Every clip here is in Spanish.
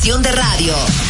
de radio.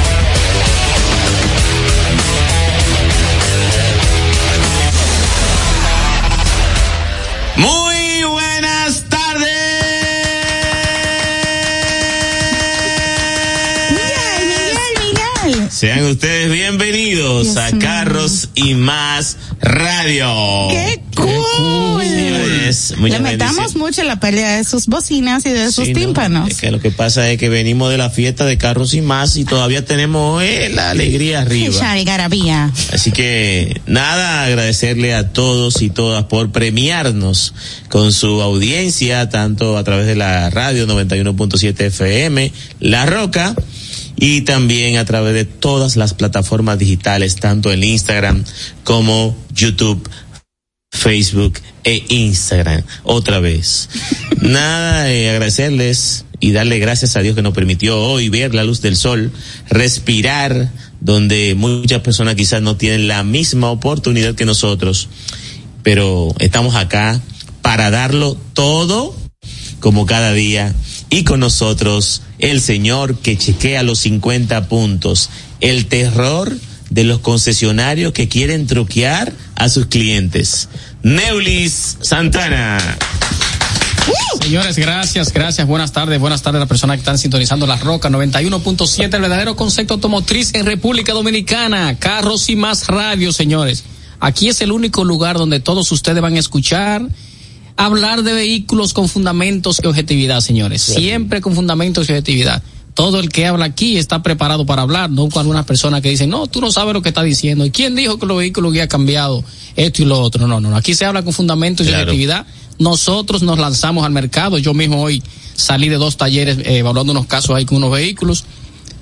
Sean ustedes bienvenidos a Carros y Más Radio. ¡Qué cool! Señores, bendiciones. mucho la pelea de sus bocinas y de sus Sí, ¿no? tímpanos. Es que lo que pasa es que venimos de la fiesta de Carros y Más y todavía tenemos eh, la alegría arriba. Garabía. Así que nada, agradecerle a todos y todas por premiarnos con su audiencia, tanto a través de la radio 91.7 FM, La Roca, y también a través de todas las plataformas digitales, tanto en Instagram como YouTube, Facebook e Instagram. Otra vez. Nada, eh, agradecerles y darle gracias a Dios que nos permitió hoy ver la luz del sol, respirar, donde muchas personas quizás no tienen la misma oportunidad que nosotros, pero estamos acá para darlo todo como cada día y con nosotros el señor que chequea los 50 puntos, el terror de los concesionarios que quieren truquear a sus clientes. Neulis Santana. Señores, gracias, gracias. Buenas tardes, buenas tardes a las personas que están sintonizando La Roca 91.7, el verdadero concepto automotriz en República Dominicana. Carros y más radio, señores. Aquí es el único lugar donde todos ustedes van a escuchar hablar de vehículos con fundamentos y objetividad, señores. Siempre con fundamentos y objetividad. Todo el que habla aquí está preparado para hablar, no con algunas personas que dicen, no, tú no sabes lo que está diciendo. ¿Y quién dijo que los vehículos habían cambiado esto y lo otro? No, no, no. Aquí se habla con fundamentos y objetividad. Nosotros nos lanzamos al mercado. Yo mismo hoy salí de dos talleres eh, evaluando unos casos ahí con unos vehículos.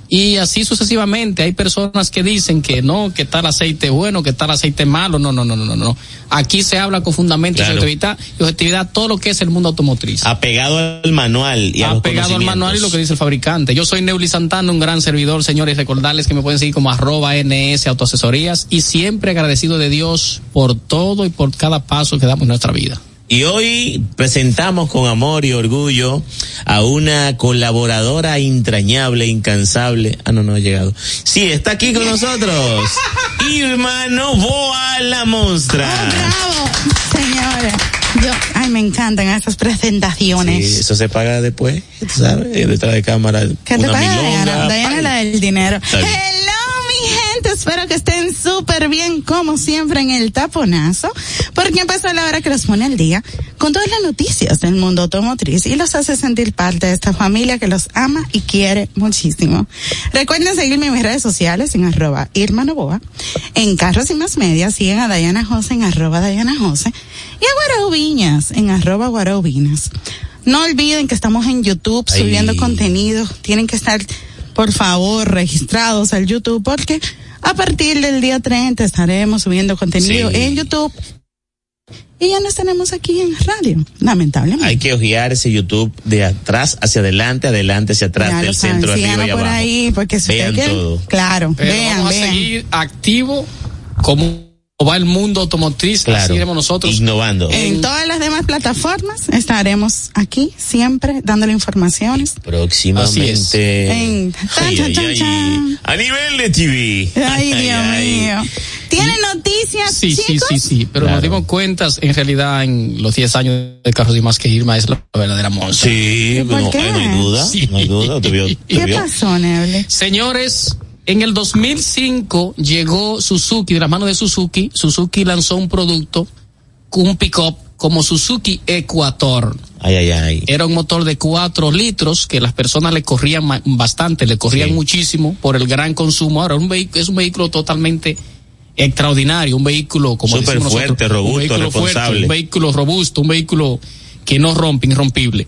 Y así sucesivamente. Hay personas que dicen que no, que tal aceite bueno, que tal aceite malo. No, no, no, no, no. no. Aquí se habla con fundamentos Claro. de objetividad y objetividad todo lo que es el mundo automotriz. Apegado al manual y a los Apegado al manual y lo que dice el fabricante. Yo soy Neuli Santana, un gran servidor, señores. Recordarles que me pueden seguir como arroba NS Autoasesorías y siempre agradecido de Dios por todo y por cada paso que damos en nuestra vida. Y hoy presentamos con amor y orgullo a una colaboradora entrañable, incansable. Ah, no, no ha llegado. Sí, está aquí con nosotros. Irma Novoa, la monstra. Bravo, señores. Yo, ay, me encantan esas presentaciones. Sí, eso se paga después, ¿sabes? Detrás de cámara. ¿Qué te paga milonga, Diana? La del dinero. Hello, gente. Espero que estén súper bien, como siempre, en el taponazo. Porque empezó la hora que los pone al día con todas las noticias del mundo automotriz y los hace sentir parte de esta familia que los ama y quiere muchísimo. Recuerden seguirme en mis redes sociales en arroba Irma Novoa. En Carros y Más Media siguen a Diana Jose en arroba Diana Jose. Y a Guarau Viñas en arroba Guarau Viñas. No olviden que estamos en YouTube Ay. subiendo contenido. Tienen que estar, por favor, registrados al YouTube porque a partir del día 30 estaremos subiendo contenido Sí. en YouTube. Y ya nos tenemos aquí en radio, lamentablemente. Hay que ojear ese YouTube de atrás hacia adelante, adelante hacia atrás, Ya del lo saben, centro, arriba y por abajo. ahí, porque si Vean usted quiere, todo. claro, Pero vean, vamos a vean. seguir activo como va el mundo automotriz, Claro. así iremos nosotros. Innovando. En todas las demás plataformas estaremos aquí siempre dándole informaciones. Próximamente. En- Ay, chan, ay, chan, ay. chan. A nivel de TV. Ay, Dios mío. ¿Tiene noticias, Sí, sí, chicos? sí, sí, pero Claro. nos dimos cuenta, en realidad, en los 10 años de Carros y Más que Irma es la verdadera monstruo. Sí, ¿Por no, qué? eh, no hay duda. Sí. No hay duda. Te vio, te ¿Qué vio. pasó, Neble? Señores, en el 2005 llegó Suzuki, de la mano de Suzuki, Suzuki lanzó un producto, un pick-up como Suzuki Equator. Ay, ay, ay. Era un motor de 4 litros que las personas le corrían bastante, le corrían Sí. muchísimo por el gran consumo. Ahora, un vehículo, es un vehículo totalmente extraordinario, un vehículo como Súper nosotros, fuerte, robusto, un vehículo fuerte, responsable. un vehículo robusto, un vehículo que no rompe, irrompible.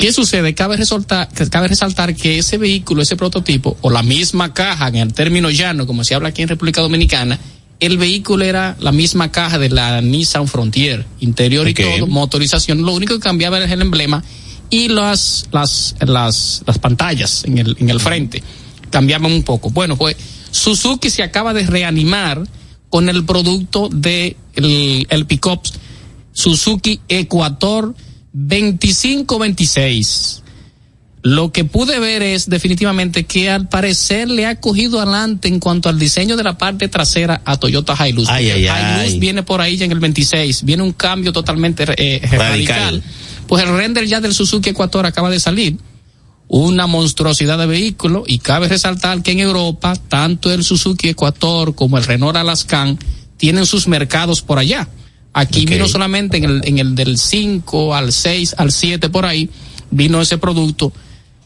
¿Qué sucede? Cabe resaltar, cabe resaltar que ese vehículo, ese prototipo, o la misma caja, en el término llano, como se habla aquí en República Dominicana, el vehículo era la misma caja de la Nissan Frontier, interior y todo, motorización. Lo único que cambiaba era el emblema y las, las, las, las pantallas en el, en el frente. Cambiaban un poco. Bueno, pues Suzuki se acaba de reanimar con el producto de el, el pick-up Suzuki Ecuador 2526. Lo que pude ver es definitivamente que al parecer le ha cogido adelante en cuanto al diseño de la parte trasera a Toyota Hilux. Ay, ay, ay. Hilux viene por ahí ya en el 26, viene un cambio totalmente eh, radical. Radical. Pues el render ya del Suzuki Ecuador acaba de salir una monstruosidad de vehículo y cabe resaltar que en Europa tanto el Suzuki Ecuador como el Renault Alaskan tienen sus mercados por allá. Aquí vino solamente en el, en el del 5 al 6 al 7 por ahí vino ese producto.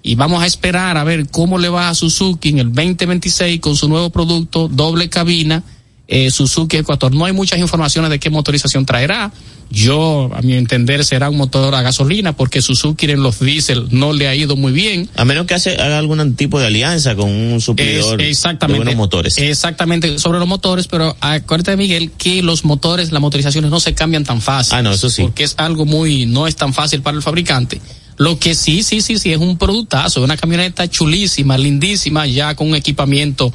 Y vamos a esperar a ver cómo le va a Suzuki en el 2026 con su nuevo producto doble cabina eh, Suzuki Ecuador. No hay muchas informaciones de qué motorización traerá. Yo, a mi entender, será un motor a gasolina porque Suzuki en los diésel no le ha ido muy bien. A menos que hace, haga algún tipo de alianza con un suplidor Es- exactamente. de buenos motores. Exactamente, sobre los motores, pero acuérdate, Miguel, que los motores, las motorizaciones no se cambian tan fácil. Ah, no, eso sí. Porque es algo muy, no es tan fácil para el fabricante. Lo que sí, sí, sí, sí, es un productazo, una camioneta chulísima, lindísima, ya con un equipamiento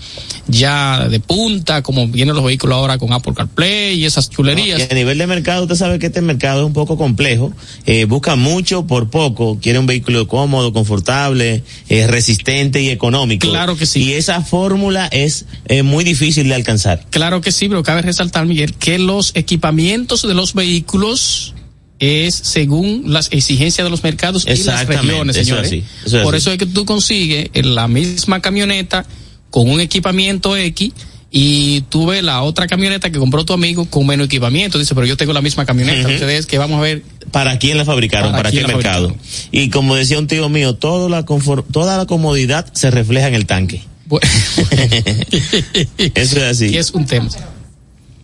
ya de punta, como vienen los vehículos ahora con Apple CarPlay y esas chulerías. Y a nivel de mercado, usted sabe que este mercado es un poco complejo. Eh, busca mucho por poco. Quiere un vehículo cómodo, confortable, eh, resistente y económico. Claro que sí. Y esa fórmula es eh, muy difícil de alcanzar. Claro que sí, pero cabe resaltar, Miguel, que los equipamientos de los vehículos es según las exigencias de los mercados y las regiones, eso señores. es así, eso es Por así. eso es que tú consigues en la misma camioneta con un equipamiento X y tú ves la otra camioneta que compró tu amigo con menos equipamiento. Dice, pero yo tengo la misma camioneta. Ujú. Ustedes que vamos a ver ¿Para quién la fabricaron? ¿Para ¿Para, quién qué mercado? Y como decía un tío mío, toda la, toda la comodidad se refleja en el tanque. Eso es así. que es un tema.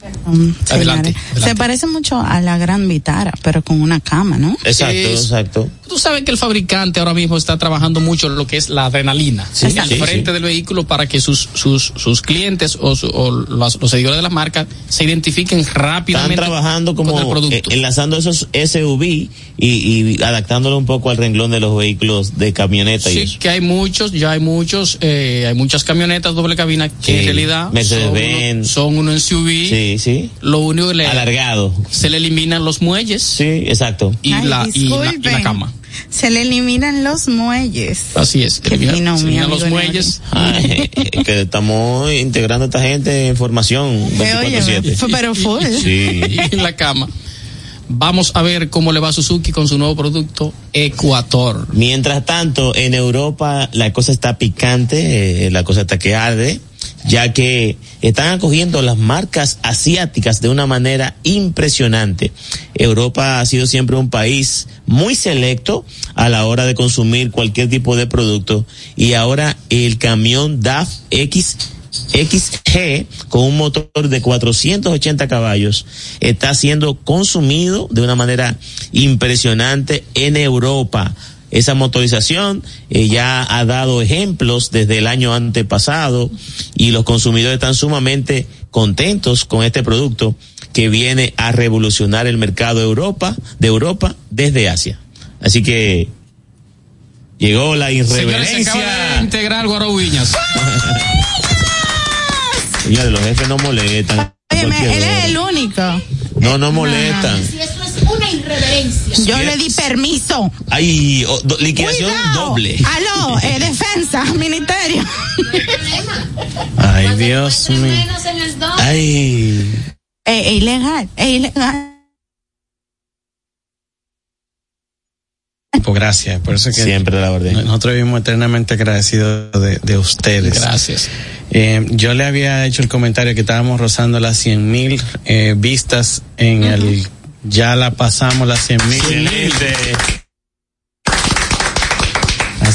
Adelante, señores. adelante. Se parece mucho a la Gran Vitara, pero con una cama, ¿no? Exacto, Es- exacto. Tú sabes que el fabricante ahora mismo está trabajando mucho lo que es la adrenalina Sí, al sí, frente sí. del vehículo para que sus sus, sus clientes o, su- o los, los seguidores de la marca se identifiquen Están rápidamente trabajando con el como producto. eh, enlazando esos SUV y, y adaptándolo un poco al renglón de los vehículos de camioneta y Sí, eso. que hay muchos, ya hay muchos, eh, hay muchas camionetas doble cabina que Sí, en realidad son, uno, son un SUV. Sí, sí. Lo único que le, Alargado. se le eliminan los muelles Sí, exacto. y, Ay, la, y, la, y cama. Se le eliminan los muelles. Así es. Qué elimina- fino, se mi eliminan los muelles. Ay, que estamos integrando a esta gente en formación Eh, oye, 24/7. fue- pero full. Sí. y la cama. Vamos a ver cómo le va a Suzuki con su nuevo producto Ecuator. Mientras tanto, en Europa la cosa está picante, eh, la cosa está que arde, ya que están acogiendo las marcas asiáticas de una manera impresionante. Europa ha sido siempre un país muy selecto a la hora de consumir cualquier tipo de producto y ahora el camión DAF X XG con un motor de 480 caballos está siendo consumido de una manera impresionante en Europa. Esa motorización eh, ya ha dado ejemplos desde el año antepasado y los consumidores están sumamente contentos con este producto que viene a revolucionar el mercado de Europa, de Europa desde Asia. Así que llegó la Señores, se irreverencia. acaba de integrar Guaro Viñas. Señores, los jefes no molestan. Óyeme, él es el único. No, no molestan. Si eso es una irreverencia. Yo le di permiso. Oh, do- liquidación Cuidado. doble. Aló, eh, defensa, ministerio. Ay, Dios mío. Ay. Es ilegal, es ilegal. Pues gracias, por eso que Siempre la orden. nosotros vivimos eternamente agradecidos de, de ustedes. Gracias. Eh, yo le había hecho el comentario que estábamos rozando las cien mil eh, vistas en el, ya la pasamos las cien mil.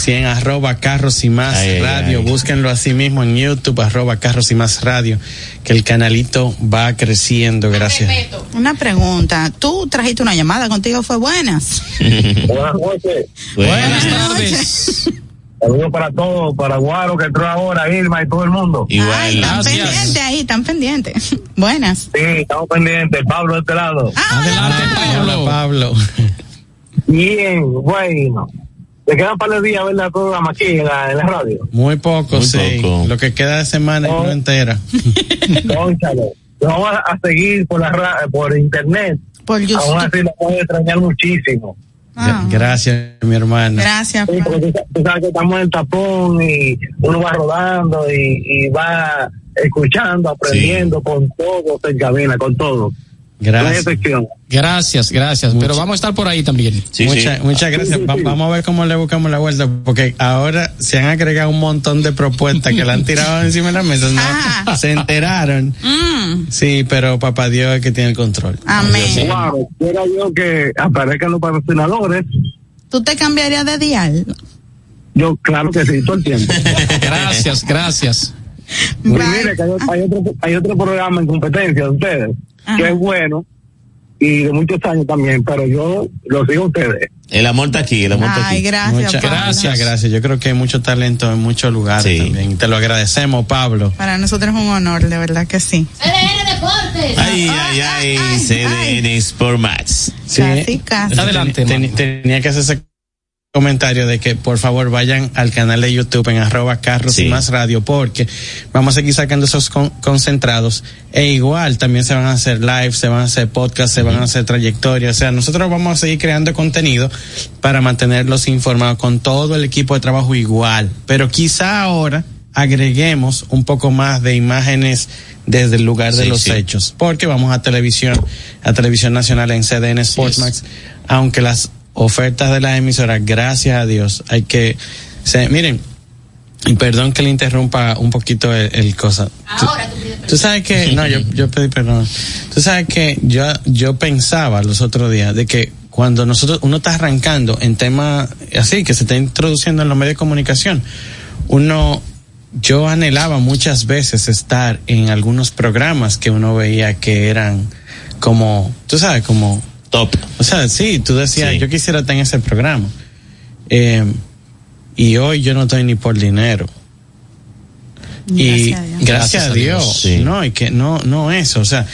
Así en arroba carros y más Ay, ay, radio. ay. Búsquenlo así mismo en YouTube, arroba carros y más radio, que el canalito va creciendo, gracias. Una pregunta. Tú trajiste una llamada contigo, fue buenas. Buenas noches. Buenas Buenas tardes. Saludos para todos, para Guaro que entró ahora, Irma y todo el mundo. Igual. Ay, tan gracias. pendiente ahí, tan pendiente. Buenas. Sí, estamos pendientes. Pablo de este lado. Adelante, Pablo. Pablo. Bien, bueno. Le quedan un par de días a ver el programa aquí en la, en la radio. Muy poco, Muy sí. poco. Lo que queda de semana y Oh. no entera. Conchale. Lo vamos a, a seguir por la ra- por internet. Por Aún así lo puedo extrañar muchísimo. Ah, Gracias, mi hermano. Gracias. Sí, porque tú, sa- tú sabes que estamos en el tapón y uno va rodando y, y va escuchando, aprendiendo con todo en cabina, con todo. Gracias. Gracias, gracias. Pero vamos a estar por ahí también. Sí, Mucha- sí. Muchas gracias. Va- vamos a ver cómo le buscamos la vuelta, porque ahora se han agregado un montón de propuestas que le han tirado encima de la mesa. ¿no? Ah. Se enteraron. Mm, Sí, pero papá Dios es que tiene el control. amén. Wow, quiero yo que aparezcan los patrocinadores. ¿Tú te cambiarías de dial? Yo, claro que sí, todo el tiempo. Gracias, gracias. Mire que hay, hay otro, hay otro programa en competencia de ustedes, Ajá. que es bueno y de muchos años también, pero yo lo sigo a ustedes. El amor está aquí, el amor está aquí. gracias. Muchas gracias, gracias. Yo creo que hay mucho talento en muchos lugares Sí. también. Te lo agradecemos, Pablo. Para nosotros es un honor, de verdad que sí. CDN Deportes. Ay, ay, ay, ay, CDN Sport Max. Sí. Casi, casi. Adelante, Ten- tenía que hacer ese comentario de que por favor vayan al canal de YouTube en arroba carros Sí. y más radio porque vamos a seguir sacando esos con- concentrados. E igual también se van a hacer live, se van a hacer podcasts, se van a hacer trayectorias, o sea, nosotros vamos a seguir creando contenido para mantenerlos informados con todo el equipo de trabajo igual, pero quizá ahora agreguemos un poco más de imágenes desde el lugar de Sí, los sí. hechos, porque vamos a televisión, a televisión nacional en CDN Sportmax, aunque las ofertas de las emisoras, gracias a Dios, hay que, se, miren, y perdón que le interrumpa un poquito el, el cosa. Ahora tú pides Tú sabes que, no, yo, yo pedí perdón. Tú sabes que yo, yo pensaba los otros días de que cuando nosotros, uno está arrancando en temas así, que se está introduciendo en los medios de comunicación, uno, yo anhelaba muchas veces estar en algunos programas que uno veía que eran como, tú sabes, como Top. O sea, sí, tú decías, Sí. yo quisiera estar en ese programa. Eh, y hoy yo no estoy ni por dinero. Y Gracias a Dios. gracias a Dios, Sí. no, y que no, no eso, o sea,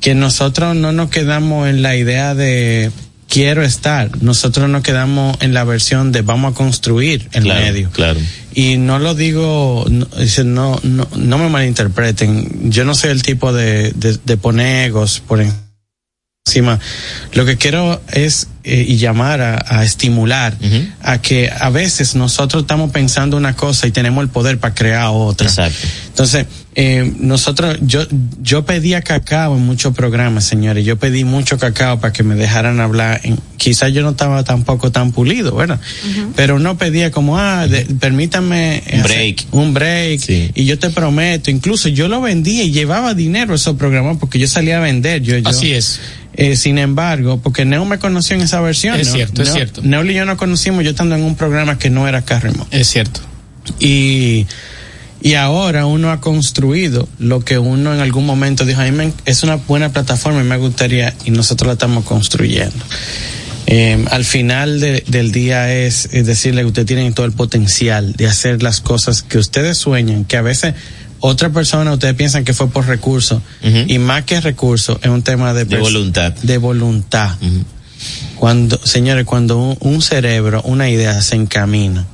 que nosotros no nos quedamos en la idea de quiero estar, nosotros nos quedamos en la versión de vamos a construir el Claro, medio. claro. Y no lo digo, no, dice, no, no, no me malinterpreten, yo no soy el tipo de, de, de poner egos por encima. Lo que quiero es eh, y llamar a, a estimular a que a veces nosotros estamos pensando una cosa y tenemos el poder para crear otra. Exacto. Entonces, eh, nosotros, yo, yo pedía cacao en muchos programas, señores. Yo pedí mucho cacao para que me dejaran hablar. En, quizás yo no estaba tampoco tan pulido, ¿verdad? Pero no pedía como, ah, de- permítame. Un break. Un break. Sí. Y yo te prometo, incluso yo lo vendía y llevaba dinero a esos programas porque yo salía a vender. Yo, yo- Así es. eh, sin embargo, porque Neo me conoció en esa versión. Es ¿no? cierto, es Neo- cierto. Neo y yo nos conocimos yo estando en un programa que no era Carrimo. Es cierto. Y, y ahora uno ha construido lo que uno en algún momento dijo, a mí me- es una buena plataforma y me gustaría, y nosotros la estamos construyendo. Eh, al final de- del día es, es decirle que ustedes tienen todo el potencial de hacer las cosas que ustedes sueñan, que a veces otra persona ustedes piensan que fue por recursos, y más que recursos, es un tema de, De voluntad. De voluntad. Cuando, señores, cuando un, un cerebro, una idea se encamina,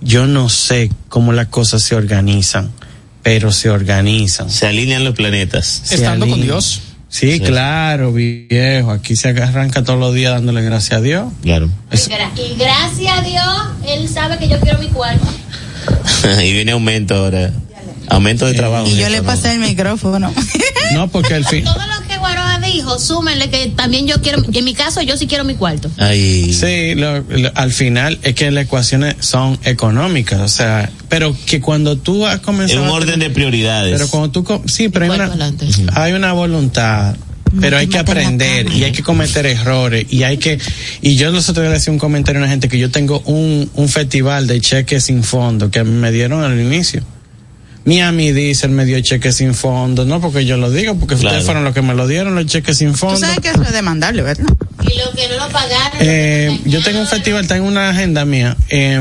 yo no sé cómo las cosas se organizan, pero se organizan. Se alinean los planetas. Se Estando con. Dios. Sí, Sí. claro, viejo. Aquí se arranca todos los días dándole gracias a Dios. Claro. Es- Y gra- Y gracias a Dios, él sabe que yo quiero mi cuarto. y viene aumento ahora. Aumento de trabajo. Y yo le pasé ¿no? el micrófono. no, porque al fin. Todo lo que Guaroa dijo, súmenle que también yo quiero, en mi caso yo sí quiero mi cuarto. Ay. Sí, lo- lo- al final es que las ecuaciones son económicas, o sea, pero que cuando tú has Es comenzado. un a orden tener- de prioridades. Pero cuando tú, sí, pero hay una, hay una voluntad, pero hay que aprender y hay que cometer errores y hay que, y yo los otros días le hacía un comentario a una gente que yo tengo un, un festival de cheques sin fondo que me dieron al inicio. Miami Diesel me dio cheques sin fondo, no porque yo lo digo, porque Claro. ustedes fueron los que me lo dieron, los cheques sin Tú fondo. sabes que eso es demandable, ¿verdad? Y lo que no lo pagaron. Eh, yo tengo un festival, tengo una agenda mía. Eh,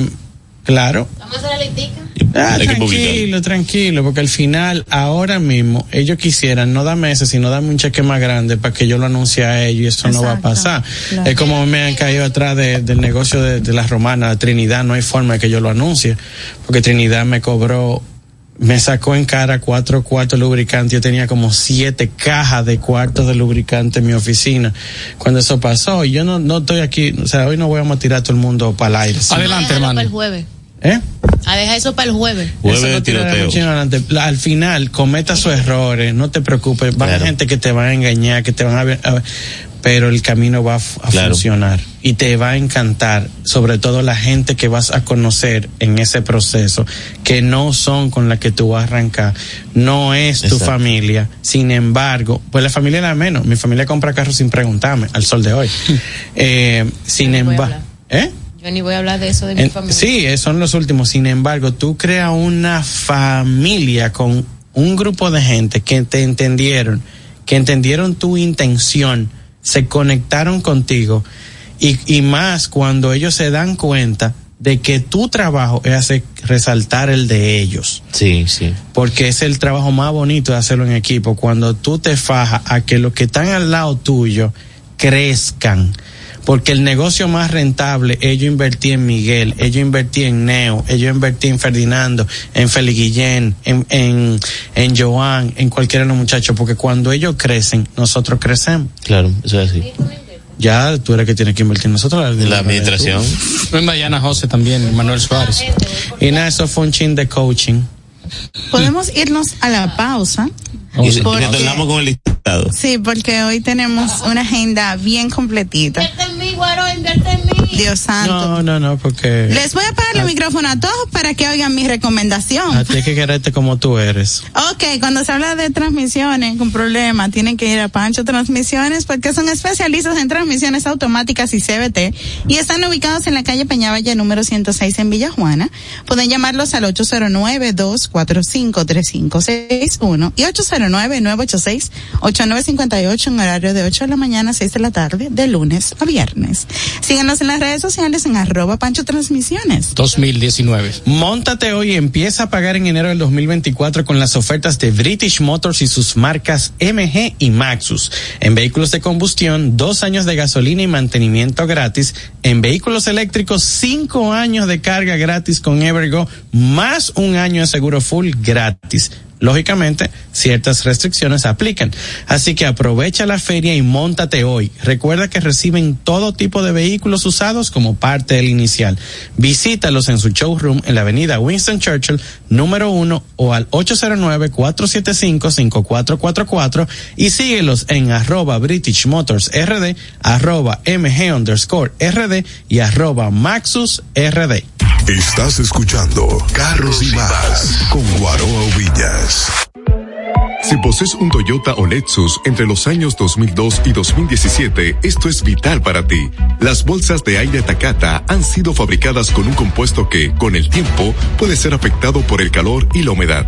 claro. Vamos a hacer la listica. Ah, tranquilo, tranquilo, porque al final, ahora mismo, ellos quisieran no darme ese, sino darme un cheque más grande para que yo lo anuncie a ellos y eso no va a pasar. claro. Es como me han caído atrás de- del negocio de, de las romanas, Trinidad, no hay forma de que yo lo anuncie, porque Trinidad me cobró, me sacó en cara cuatro cuartos de lubricante, yo tenía como siete cajas de cuartos de lubricante en mi oficina cuando eso pasó y yo no, no estoy aquí, o sea, hoy no voy a tirar a todo el mundo para el aire. ¿sí? Adelante, hermano. para el jueves. ¿Eh? A dejar eso para el jueves. Jueves Eso de no tiroteo. Al final, cometa sus errores, no te preocupes. Va a haber Claro. gente que te va a engañar, que te van a ver, a ver, pero el camino va a, f- a Claro. funcionar y te va a encantar, sobre todo la gente que vas a conocer en ese proceso, que no son con la que tú vas a arrancar, no es tu Exacto. familia. Sin embargo, pues la familia era menos. Mi familia compra carros sin preguntarme, al sol de hoy. eh, sin Yo ni voy a embargo, hablar. ¿eh? Yo ni voy a hablar de eso de mi En- familia. sí, eh, son los últimos. Sin embargo, tú creas una familia con un grupo de gente que te entendieron, que entendieron tu intención, se conectaron contigo y, y más cuando ellos se dan cuenta de que tu trabajo es hacer resaltar el de ellos Sí, sí. porque es el trabajo más bonito de hacerlo en equipo, cuando tú te fajas a que los que están al lado tuyo crezcan. Porque el negocio más rentable, ellos invertí en Miguel, ellos invertí en Neo, ellos invertí en Ferdinando, en Feli Guillén, en, en, en Joan, en cualquiera de los muchachos, porque cuando ellos crecen, nosotros crecemos. Claro, eso es así. Ya tú eres que tienes que invertir en nosotros. La administración. En Diana José también, Manuel Suárez. Y nada, eso fue un chin de coaching. Podemos irnos a la pausa. Y, y Porque- retornamos con el listado. Sí, porque hoy tenemos una agenda bien completita. Este es mi Guaro, invierte en mí. Dios santo. No, no, no, porque Les voy a pagar el micrófono a todos para que oigan mi recomendación. a ti hay que quererte como tú eres. Ok, cuando se habla de transmisiones con problema, tienen que ir a Pancho Transmisiones porque son especialistas en transmisiones automáticas y CBT y están ubicados en la calle Peñavalle número 106 en Villa Juana. Pueden llamarlos al 809-245-3561 y 809-986-8958 en horario de 8 de la mañana a 6 de la tarde de lunes a viernes. Síganos en las redes sociales en arroba Pancho Transmisiones. 2019. Móntate hoy y empieza a pagar en enero del 2024 con las ofertas de British Motors y sus marcas MG y Maxus. En vehículos de combustión, dos años de gasolina y mantenimiento gratis. En vehículos eléctricos, cinco años de carga gratis con Evergo, más un año de seguro full gratis. Lógicamente, ciertas restricciones aplican. Así que aprovecha la feria y móntate hoy. Recuerda que reciben todo tipo de vehículos usados como parte del inicial. Visítalos en su showroom en la avenida Winston Churchill, número uno, o al 809-475-5444 y síguelos en arroba British Motors RD, arroba MG underscore RD y arroba Maxus RD. Estás escuchando Carros y Más con Guaroa Villas. Si posees un Toyota o Lexus entre los años 2002 y 2017, esto es vital para ti. Las bolsas de aire Takata han sido fabricadas con un compuesto que, con el tiempo, puede ser afectado por el calor y la humedad.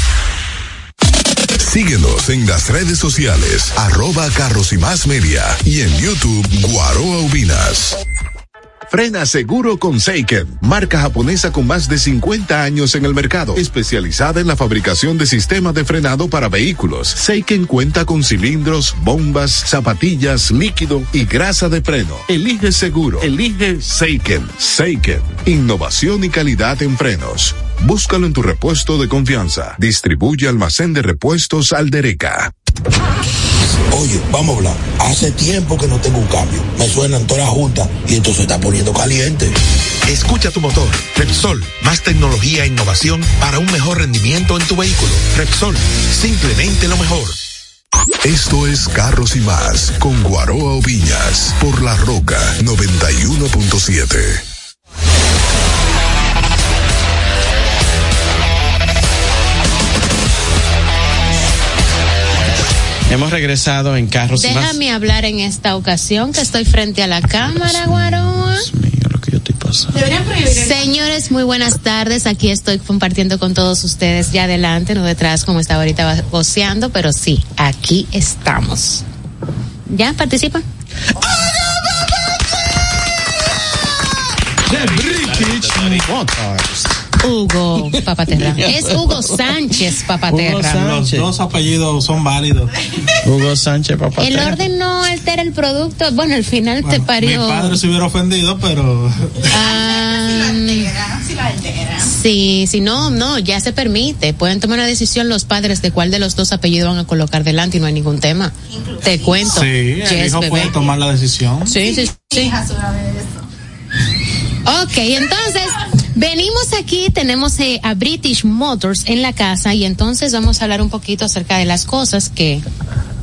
Síguenos en las redes sociales, arroba carros y más media y en YouTube Guaroa Ubinas. Frena seguro con Seiken, marca japonesa con más de 50 años en el mercado, especializada en la fabricación de sistemas de frenado para vehículos. Seiken cuenta con cilindros, bombas, zapatillas, líquido y grasa de freno. Elige seguro, elige Seiken. Seiken, innovación y calidad en frenos. Búscalo en tu repuesto de confianza. Distribuye almacén de repuestos Aldereca. Oye, vamos a hablar. Hace tiempo que no tengo un cambio. Me suenan todas las juntas y esto se está poniendo caliente. Escucha tu motor. Repsol, más tecnología e innovación para un mejor rendimiento en tu vehículo. Repsol, simplemente lo mejor. Esto es Carros y Más con Guaroa Oviñas por La Roca 91.7. Hemos regresado en Carros y Más. Déjame hablar en esta ocasión que estoy frente a la cámara, Guaroa. Deberían prohibir el- Señores, muy buenas tardes. Aquí estoy compartiendo con todos ustedes ya adelante, no detrás como estaba ahorita voceando, pero sí, aquí estamos. ¿Ya participan? Hugo Papaterra. Es Hugo Sánchez Papaterra. Los dos apellidos son válidos. Hugo Sánchez, papá. El orden no altera el producto. Bueno, al final te Mi parió. padre se hubiera ofendido, pero Ah, sí, sí, no, no, ya se permite. Pueden tomar una decisión los padres de cuál de los dos apellidos van a colocar delante y no hay ningún tema. Te cuento. sí, el Yes, hijo bebé. puede tomar la decisión. Sí, sí, sí. Ok, entonces venimos aquí, tenemos eh, a British Motors en la casa y entonces vamos a hablar un poquito acerca de las cosas que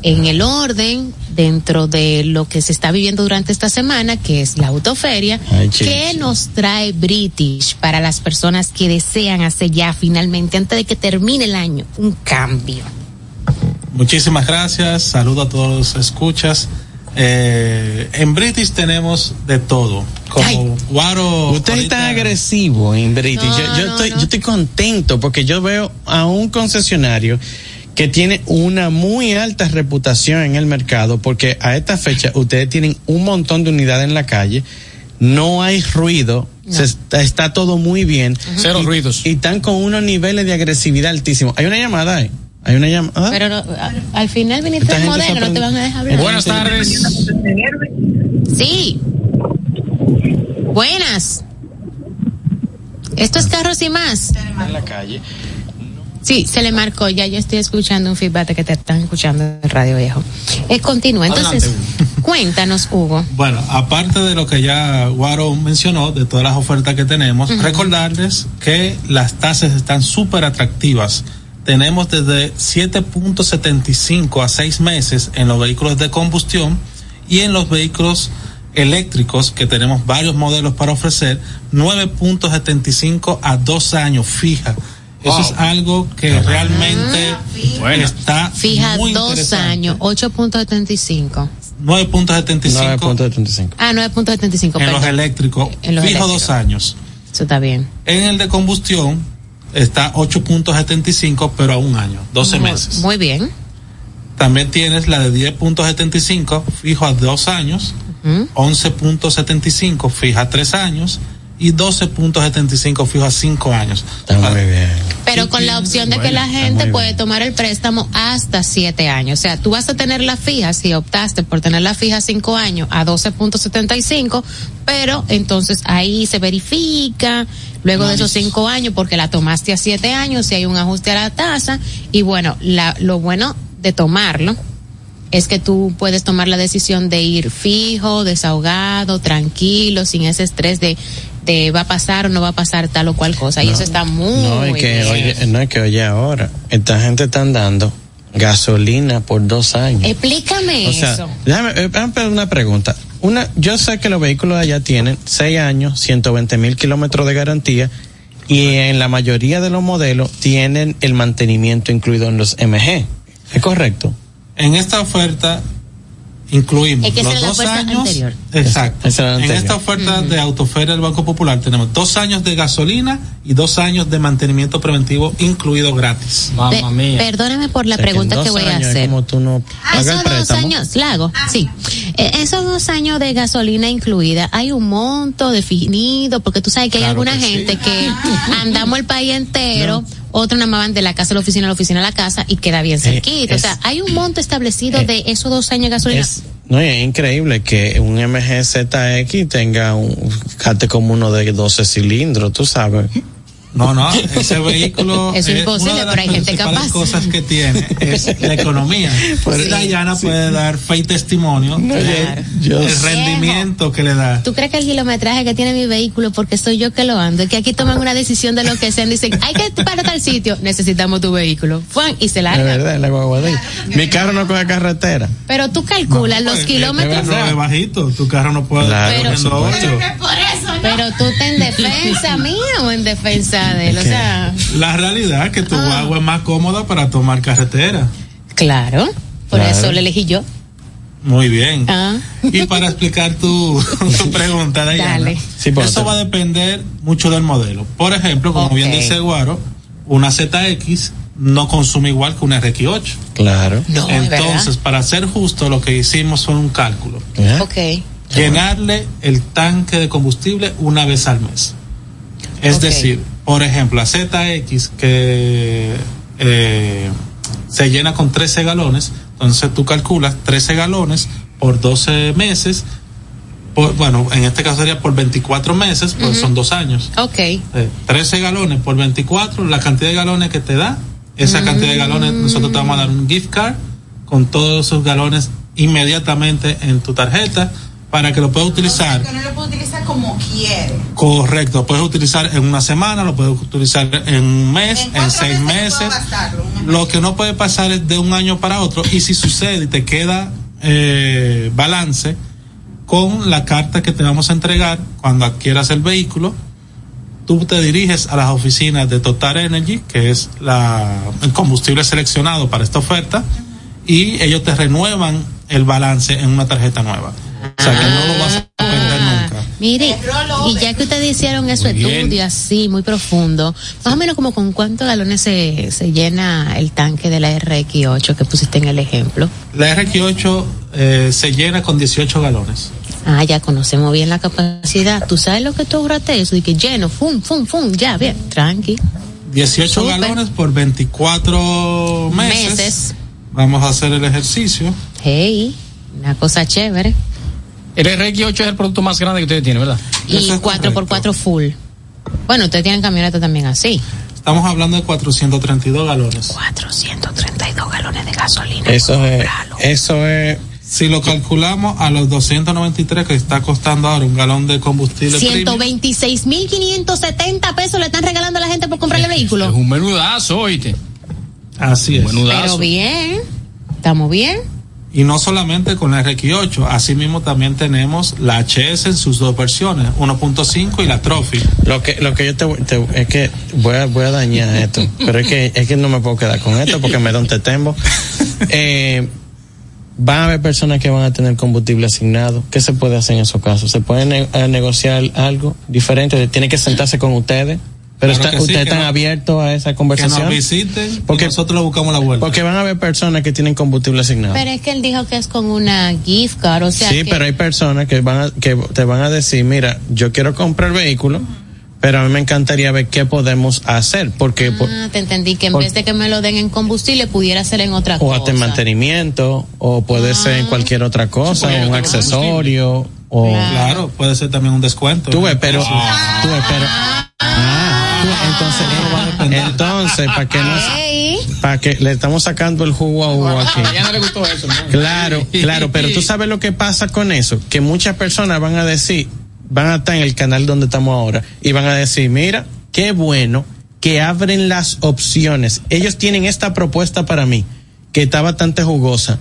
en el orden dentro de lo que se está viviendo durante esta semana, que es la autoferia, Ay. ¿qué nos trae British para las personas que desean hacer ya finalmente, antes de que termine el año, un cambio? Muchísimas gracias. Saludo a todos los escuchas. Eh, en British tenemos de todo. Como Guaro. Usted ahorita- está agresivo en British. No, yo, yo no, estoy, no. yo estoy contento porque yo veo a un concesionario que tiene una muy alta reputación en el mercado porque a esta fecha ustedes tienen un montón de unidades en la calle, no hay ruido, se está, está todo muy bien. Cero y, ruidos. Y están con unos niveles de agresividad altísimos. Hay una llamada ahí. Hay una llamada. Pero no, a- al final viniste gente modelo, no te van a dejar hablar. Buenas tardes. Sí. Buenas. Esto es carros y más. en la calle. Sí, se le marcó. Ya yo estoy escuchando un feedback que te están escuchando en el radio viejo. Eh, continúa. Entonces, Adelante, cuéntanos, Hugo. Bueno, aparte de lo que ya Guaro mencionó, de todas las ofertas que tenemos, recordarles que las tasas están súper atractivas. Tenemos desde 7.75 a 6 meses en los vehículos de combustión y en los vehículos eléctricos, que tenemos varios modelos para ofrecer, 9.75 a 2 años fija. Eso es algo que realmente está Fija muy dos años, 8.75. 9.75 9.75. Ah, 9.75. en perdón. los eléctricos, En los fijo eléctricos. dos años. Eso está bien. En el de combustión está 8.75, pero a un año, 12 Muy- meses. Muy bien. También tienes la de 10.75, fijo a dos años, 11.75, fija a tres años, y 12.75, fijo a cinco años. Está muy bien. Pero con la opción de que la gente puede tomar el préstamo hasta siete años. O sea, tú vas a tener la fija, si optaste por tener la fija cinco años a 12.75, pero entonces ahí se verifica, luego de esos cinco años, porque la tomaste a siete años, si hay un ajuste a la tasa, y bueno, la, lo bueno de tomarlo es que tú puedes tomar la decisión de ir fijo, desahogado, tranquilo, sin ese estrés de, va a pasar o no va a pasar tal o cual cosa. y eso está muy No, es que, bien. oye, no es que oye ahora, esta gente están dando gasolina por dos años. Explícame o sea, eso. déjame, eh, déjame hacer una pregunta. Una, yo sé que los vehículos de allá tienen seis años, 120 mil kilómetros de garantía y en la mayoría de los modelos tienen el mantenimiento incluido en los MG. ¿Es correcto? En esta oferta incluimos Es que esa los dos años. anterior. Exacto. En anterior. esta oferta de Autoferia del Banco Popular tenemos dos años de gasolina y dos años de mantenimiento preventivo incluido gratis. Pe- Perdóname por la O sea, pregunta que voy a hacer. Como tú no pagas el Esos dos años, la hago, sí. Eh, esos dos años de gasolina incluida, hay un monto definido, porque tú sabes que hay alguna que sí. gente que andamos el país entero, otros nada más van de la casa a la oficina, a la oficina a la casa y queda bien cerquita. o sea, hay un monto establecido de esos dos años de gasolina. Es, no, y es increíble que un MG ZX tenga un cate como uno de 12 cilindros, tú sabes. No, no, ese vehículo Eso es imposible, de pero hay gente capaz. cosas que tiene es la economía. Pues sí, Dayana sí. puede dar fe y testimonio Claro. del rendimiento que le da. ¿Tú crees que el kilometraje que tiene mi vehículo, porque soy yo que lo ando, y que aquí toman una decisión de lo que sean, dicen, hay que para tal sitio, necesitamos tu vehículo, Juan, y se Es larga. verdad, la guagua de. Mi carro no coge carretera. Pero tú calculas los kilómetros. No es bajito, tu carro no puede Claro, estar por cogiendo supuesto. ocho. Pero tú estás en defensa mía o en defensa de él, o sea, La realidad es que tu Ah. guagua es más cómoda para tomar carretera. claro, por Claro. eso le elegí yo. Muy bien. Ah. Y para explicar tu, tu pregunta, Dayana, Dale. Sí, eso otro. va a depender mucho del modelo. Por ejemplo, como bien dice Guaro, una ZX no consume igual que una RX8. Claro. No, Entonces, para ser justo, lo que hicimos fue un cálculo. ¿Eh? Ok. Llenarle el tanque de combustible una vez al mes. Es decir, por ejemplo, la ZX que eh, se llena con 13 galones, entonces tú calculas 13 galones por 12 meses, por, bueno, en este caso sería por 24 meses, pues Ujú. son dos años. Ok. Eh, 13 galones por 24, la cantidad de galones que te da, esa cantidad de galones, nosotros te vamos a dar un gift card con todos esos galones inmediatamente en tu tarjeta para que lo puedas utilizar. Que no lo puede utilizar como quiere. Correcto, lo puedes utilizar en una semana, lo puedes utilizar en un mes, en, seis meses Lo que no puede pasar es de un año para otro y si sucede y te queda eh, balance con la carta que te vamos a entregar cuando adquieras el vehículo, tú te diriges a las oficinas de Total Energy, que es la, el combustible seleccionado para esta oferta, y ellos te renuevan el balance en una tarjeta nueva. Sea que no lo vas a perder nunca. Mire, y ya que ustedes hicieron bien. estudios así, muy profundo, más o menos como con cuántos galones se, se llena el tanque de la RX8 que pusiste en el ejemplo. La RX8 eh, se llena con 18 galones. Ah, ya conocemos bien la capacidad. ¿Tú sabes lo que tú ahorraste eso? Y que lleno, fum, fum, fum, ya, bien, tranqui. 18 Súper. galones por 24 meses. Meses. Vamos a hacer el ejercicio. Hey, una cosa chévere. El RX8 es el producto más grande que ustedes tienen, ¿verdad? Y 4x4 full. Bueno, ustedes tienen camioneta también así. Estamos hablando de 432 galones. 432 galones de gasolina. Eso es, eso es. Si lo calculamos a los 293 que está costando ahora un galón de combustible premium, 126.570 pesos le están regalando a la gente por comprarle Es vehículo. un menudazo, oíste. así es. Menudazo. Pero bien, estamos bien. Y no solamente con la RX8, asimismo también tenemos la HS en sus dos versiones, 1.5 y la Trophy. Lo que, lo que yo te, voy- te- es que voy a, voy a dañar esto, pero es que, es que no me puedo quedar con esto porque me da un tetembo. Eh, van a haber personas que van a tener combustible asignado. ¿Qué se puede hacer en esos casos? ¿Se puede ne- eh, negociar algo diferente? ¿Tiene que sentarse con ustedes? Pero Claro está- que sí, ustedes que están no- abiertos a esa Que conversación. nos visiten Porque- y nosotros buscamos la vuelta. Porque van a haber personas que tienen combustible asignado. Pero es que él dijo que es con una gift card, o sea sí, que pero hay personas que van a, que te van a decir, mira, yo quiero comprar el vehículo, pero a mí me encantaría ver qué podemos hacer, porque por- Ah, te entendí que en por- vez de que me lo den en combustible pudiera ser en otra o cosa. hasta en mantenimiento, o puede ser en cualquier otra cosa, un accesorio, o Claro, puede ser también un descuento. tú ves, pero, tú ves, pero, ah, entonces, entonces, para que no, para que le estamos sacando el jugo a Hugo aquí. A ella no le gustó eso, ¿no? Claro, claro, pero tú sabes lo que pasa con eso, que muchas personas van a decir, van a estar en el canal donde estamos ahora y van a decir, mira, qué bueno que abren las opciones. Ellos tienen esta propuesta para mí, que está bastante jugosa.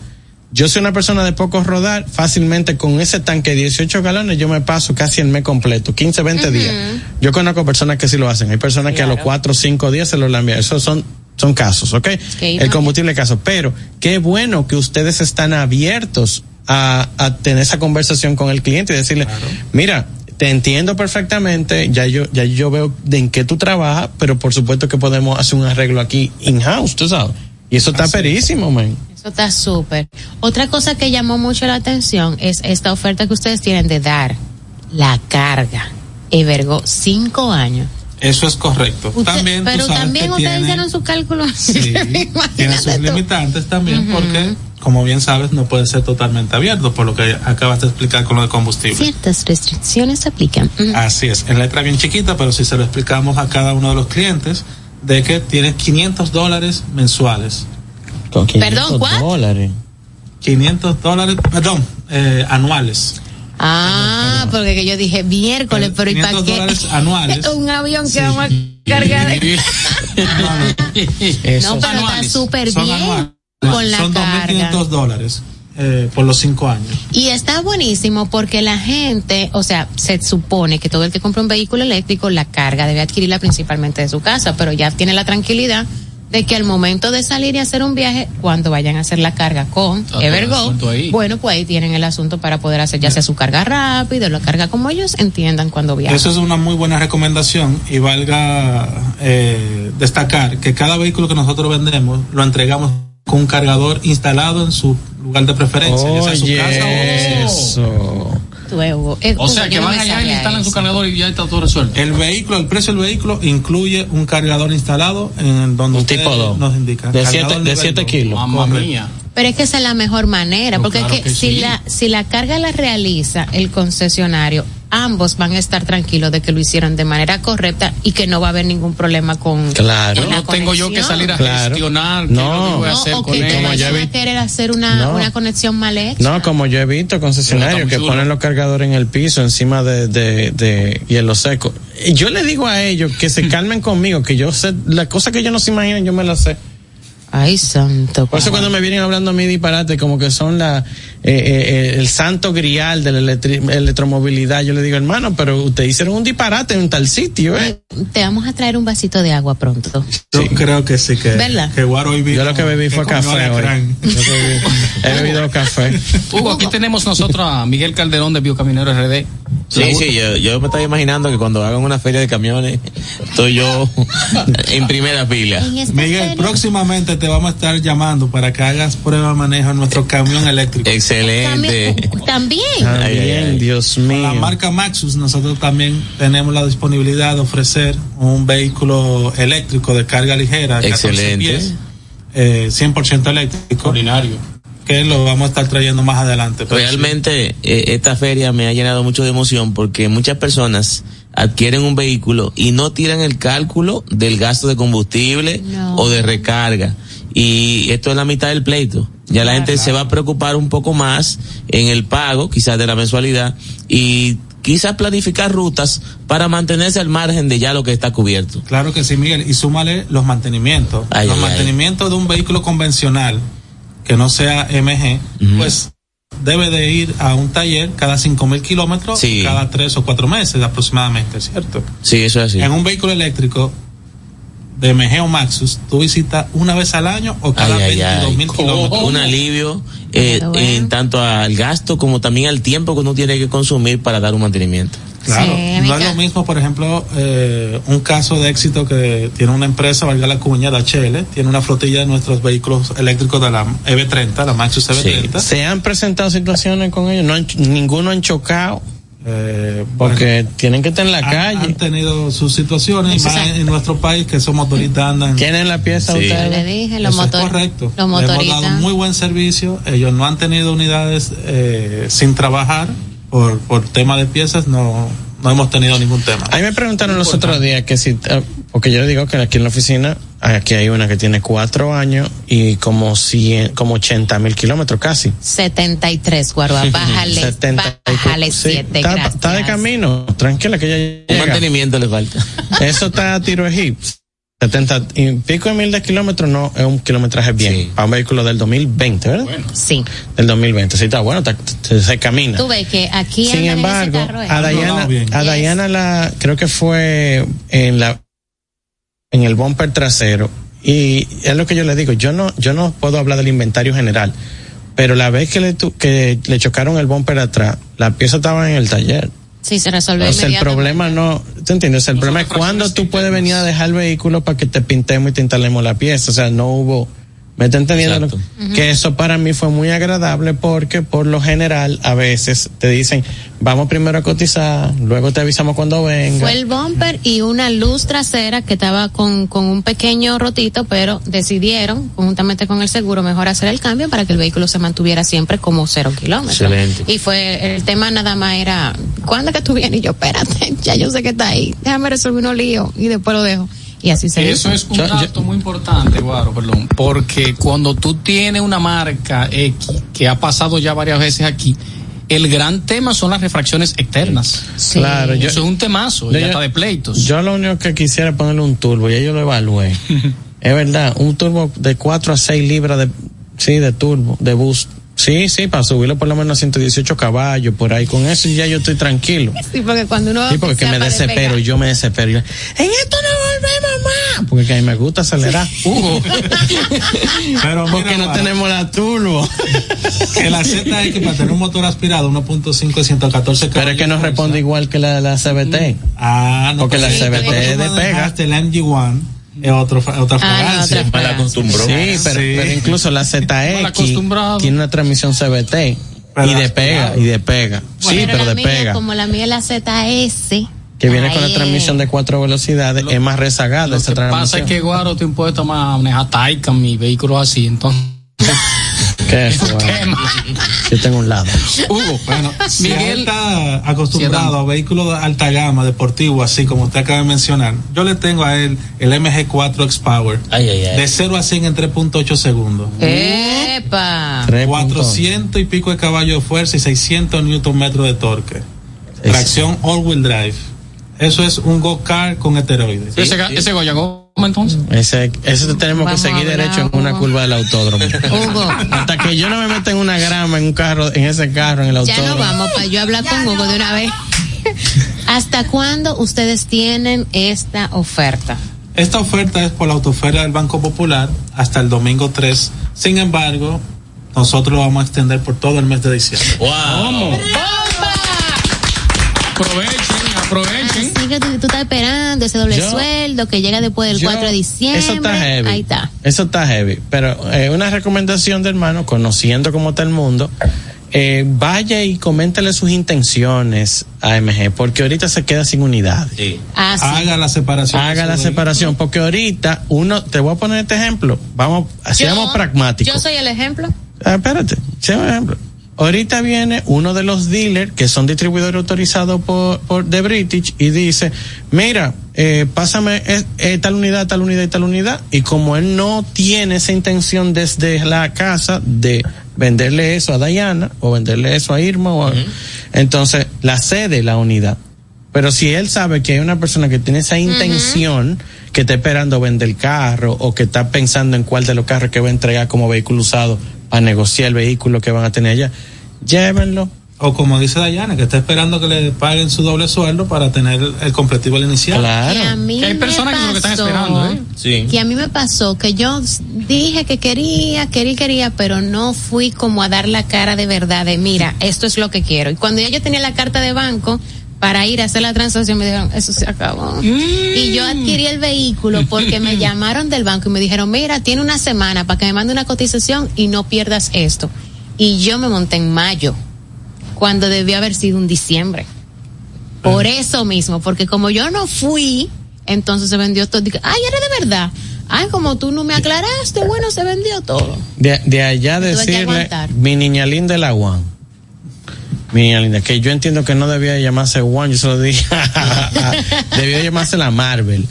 Yo soy una persona de poco rodar, fácilmente con ese tanque de 18 galones yo me paso casi el mes completo, 15, 20 días. Yo conozco personas que sí lo hacen, hay personas que a los 4 o 5 días se lo envían, esos son son casos, ¿ok? El combustible caso, pero qué bueno que ustedes están abiertos a, a tener esa conversación con el cliente y decirle, mira, te entiendo perfectamente, ya yo, ya yo veo de en qué tú trabajas, pero por supuesto que podemos hacer un arreglo aquí in-house, tú sabes. Y eso está perísimo, man. Eso está súper. Otra cosa que llamó mucho la atención es esta oferta que ustedes tienen de dar la carga. Evergo, cinco años. Eso es correcto. Usted- también tú pero sabes también ustedes tiene, hicieron su cálculo. sí, tiene sus tú. limitantes también porque, como bien sabes, no puede ser totalmente abierto, por lo que acabas de explicar con lo de combustible. Ciertas restricciones se aplican. Así es, en letra bien chiquita, pero si se lo explicamos a cada uno de los clientes, de que tiene 500 dólares mensuales. Con 500 Perdón, ¿cuál? dólares. 500 dólares, perdón, eh, anuales. Ah, porque que yo dije miércoles, pero ¿y para 500 qué? dólares anuales. Un avión que vamos a cargar. de- No, pero está súper bien anuales. con la Son carga. 2.500 dólares eh, por los cinco años. Y está buenísimo porque la gente, o sea, se supone que todo el que compra un vehículo eléctrico, la carga debe adquirirla principalmente de su casa, pero ya tiene la tranquilidad de que al momento de salir y hacer un viaje, cuando vayan a hacer la carga con todo el Evergo, bueno, pues ahí tienen el asunto para poder hacer ya sea su carga rápido, la carga como ellos entiendan cuando viajan. Eso es una muy buena recomendación y valga eh, destacar que cada vehículo que nosotros vendemos lo entregamos con un cargador instalado en su lugar de preferencia, ya sea su casa o eso. Eh, O sea, que van allá y instalan su cargador y ya está todo resuelto. El vehículo, el precio del vehículo incluye un cargador instalado en donde Un usted tipo dos. nos indica. De Cargador siete- de nivel siete dos. kilos. Mamma mía. Pero es que esa es la mejor manera, No, porque claro es que, que si sí. la si la carga la realiza el concesionario, ambos van a estar tranquilos de que lo hicieron de manera correcta y que no va a haber ningún problema con Claro. con la No tengo yo que salir a Claro. gestionar qué No. voy a No, hacer o con que. Como vi- a querer hacer una, No. una conexión mal hecha. No, como yo he visto concesionarios que ponen los cargadores en el piso, encima de, de, de hielo seco. Y Yo le digo a ellos que se calmen conmigo, que yo sé, las cosas que ellos no se imaginan, yo me las sé. Ay, santo. Por eso cuando me vienen hablando a mí disparate, como que son la eh, eh, el santo grial de la electri- electromovilidad, yo le digo, hermano, pero ustedes hicieron un disparate en tal sitio, ¿eh? Te vamos a traer un vasito de agua pronto. Yo creo que sí, que, ¿Verdad? que Guaro hoy vino- Yo lo que bebí fue café hoy. He bebido café. Hugo, aquí tenemos nosotros a Miguel Calderón de Biocaminero RD. Sí, sí, yo, yo me estaba imaginando que cuando hagan una feria de camiones, estoy yo en primera fila. Miguel, próximamente te vamos a estar llamando para que hagas prueba de manejo en nuestro camión eléctrico. Excelente. También. También, Dios mío. La marca Maxus, nosotros también tenemos la disponibilidad de ofrecer un vehículo eléctrico de carga ligera, 14 Excelente. pies, eh, 100% eléctrico. Que lo vamos a estar trayendo más adelante. Realmente eh, esta feria me ha llenado mucho de emoción porque muchas personas adquieren un vehículo y no tiran el cálculo del gasto de combustible o de recarga. Y esto es la mitad del pleito. Ya la gente se va a preocupar un poco más en el pago, quizás de la mensualidad, y quizás planificar rutas para mantenerse al margen de ya lo que está cubierto. Claro que sí, Miguel. Y súmale los mantenimientos. Ay, los ay, ay. mantenimientos de un vehículo convencional que no sea MG, pues debe de ir a un taller cada cinco mil kilómetros, Sí. cada tres o cuatro meses aproximadamente, ¿cierto? Sí, eso es así. En un vehículo eléctrico de MG o Maxus, tú visitas una vez al año o cada Ay, ay, 22 ay. mil kilómetros. Un alivio eh, en tanto al gasto como también al tiempo que uno tiene que consumir para dar un mantenimiento. Claro, Sí, no es lo mismo, por ejemplo, eh, un caso de éxito que tiene una empresa, valga la cuña, de HL, tiene una flotilla de nuestros vehículos eléctricos de la EV30, la Maxus EV30. Se han presentado situaciones con ellos, no han, ninguno han chocado. porque tienen que estar en la han, calle. han tenido sus situaciones, más en nuestro país que esos motoristas andan. ¿Tienen la pieza Sí. ustedes? Le dije, los Eso es motor- correcto. los Le hemos motoristas. dado muy buen servicio. Ellos no han tenido unidades eh, sin trabajar por, por tema de piezas, no, no hemos tenido ningún tema. A mí me preguntaron los otros días que si, eh, porque yo digo que aquí en la oficina, aquí hay una que tiene cuatro años y como cien, como 80 mil kilómetros casi. 73, Guarua. Bájale. 70 y Bájale Sí, 7, está, está de camino, tranquila que ya Un llega. mantenimiento le falta. Eso está a tiro de hip. 70 y pico de mil de kilómetros no es un kilometraje bien para un vehículo del 2020, ¿verdad? Sí. Del 2020, sí está bueno, está- se, se camina. Tú ves que aquí Sin embargo, carro, ¿eh? a Dayana, a Dayana la, creo que fue en la, en el bumper trasero. Y es lo que yo le digo, yo no, yo no puedo hablar del inventario general, pero la vez que le, tu- que le chocaron el bumper atrás, la pieza estaba en el taller. Sí, se resolvió O sea, el problema no, ¿te entiendes? El problema es cuando tú puedes venir a dejar el vehículo para que te pintemos y te instalemos la pieza. O sea, no hubo, ¿me está entendiendo? lo- Que eso para mí fue muy agradable porque por lo general a veces te dicen, vamos primero a cotizar, luego te avisamos cuando venga. Fue el bumper y una luz trasera que estaba con, con un pequeño rotito, pero decidieron, conjuntamente con el seguro, mejor hacer el cambio para que el vehículo se mantuviera siempre como cero kilómetros. Excelente. Y fue, el tema nada más era, ¿cuándo es que tú vienes? Y yo, espérate, ya yo sé que está ahí, déjame resolver unos líos y después lo dejo. Y así se Eso hizo. es un dato muy importante, Guaro, perdón, porque cuando tú tienes una marca X que ha pasado ya varias veces aquí, el gran tema son las refracciones externas. Claro, yo- eso es un temazo, yo- ya está de pleitos. Yo lo único que quisiera es ponerle un turbo, ya yo lo evalué. es verdad, un turbo de 4 a 6 libras de, sí, de turbo, de boost. Sí, sí, para subirlo por lo menos a 118 caballos, por ahí. Con eso ya yo estoy tranquilo. Sí, porque cuando uno Sí, porque me desespero, pegado. yo me desespero. Yo, en esto no más. Porque que a mí me gusta acelerar. Hugo. Pero porque no tenemos la turbo. Que la ZX para tener un motor aspirado 1.5 114 caballos. Pero es que no responde igual que la, la CBT. Ah, no. Porque la pues, CBT porque tú despega. el MG1 es otro, otra Ah, fragancia. otra Mal acostumbró. Sí, pero, Sí. pero incluso la ZX tiene una transmisión CBT. y despega, y despega. sí, pero la mía, despega. como la mía es la ZS. Que viene con la transmisión de cuatro velocidades, es más rezagada esa Lo que pasa es que Guaro te impuesto más manejar Taycan y vehículos así, entonces. ¿Qué es eso, bueno? Yo tengo un lado. Hugo, bueno, Miguel- está acostumbrado a vehículos de alta gama, deportivos, así como usted acaba de mencionar, yo le tengo a él el MG4 X-Power. De 0 a 100 en 3.8 segundos. ¡Epa! 400 y pico de caballos de fuerza y 600 newton metros de torque. Tracción all-wheel drive. Eso es un go-kart con heteroides. ese, ese Goya Go. entonces. Ese, tenemos Vamos que a seguir hablar, derecho en una curva del autódromo. Hugo. Hasta que yo no me meta en una grama, en un carro, en ese carro, en el Ya autódromo. no vamos para yo hablar con Hugo de una vez. ¿Hasta cuándo ustedes tienen esta oferta? Esta oferta es por la autoferia del Banco Popular hasta el domingo 3. Sin embargo, nosotros lo vamos a extender por todo el mes de diciembre. Wow. Aprovechen, aprovechen. Así que tú, tú estás esperando ese doble Yo- sueldo que llega después del Yo- 4 de diciembre. Eso está heavy. Ahí está. Eso está heavy. Pero eh, una recomendación de hermano, conociendo cómo está el mundo, eh, vaya y coméntale sus intenciones a MG, porque ahorita se queda sin unidad. Ah, sí. Haga la separación. Haga la separación, porque ahorita uno, te voy a poner este ejemplo, vamos, seamos pragmáticos. Yo soy el ejemplo. Ah, espérate, sea un ejemplo. Ahorita viene uno de los dealers que son distribuidores autorizados por, por The British y dice, mira, eh, pásame eh, eh, tal unidad, tal unidad y tal unidad. Y como él no tiene esa intención desde la casa de venderle eso a Diana o venderle eso a Irma, o a- entonces la cede la unidad. Pero si él sabe que hay una persona que tiene esa intención, que está esperando vender el carro o que está pensando en cuál de los carros que va a entregar como vehículo usado para negociar el vehículo que van a tener allá, llévenlo. O como dice Dayana, que está esperando que le paguen su doble sueldo para tener el completivo al inicial. Que a mí Que hay personas que son lo que están pasó- esperando, ¿eh? Sí. Que a mí me pasó que yo dije que quería, quería, quería, pero no fui como a dar la cara de verdad de mira, esto es lo que quiero. Y cuando ya yo tenía la carta de banco para ir a hacer la transacción, me dijeron, eso se acabó. Y yo adquirí el vehículo porque me llamaron del banco y me dijeron, mira, tiene una semana para que me mande una cotización y no pierdas esto. Y yo me monté en mayo, cuando debió haber sido un diciembre. Por eso mismo, porque como yo no fui, entonces se vendió todo. Ay, era de verdad. Ay, como tú no me aclaraste, bueno, se vendió todo. De, de allá decirle, mi niña linda la One. Mi niña linda, que yo entiendo que no debía llamarse One, yo se lo dije. Debió llamarse la Marvel.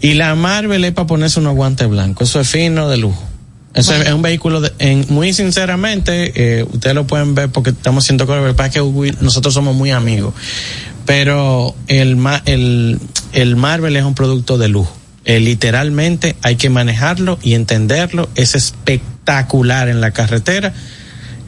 Y la Marvel es para ponerse unos guantes blancos. Eso es fino de lujo. Eso es, es un vehículo, de- en, muy sinceramente, eh, ustedes lo pueden ver porque estamos haciendo cosas, pero pasa que nosotros somos muy amigos. Pero el, el, el Marvel es un producto de lujo. Eh, literalmente hay que manejarlo y entenderlo. Es espectacular en la carretera.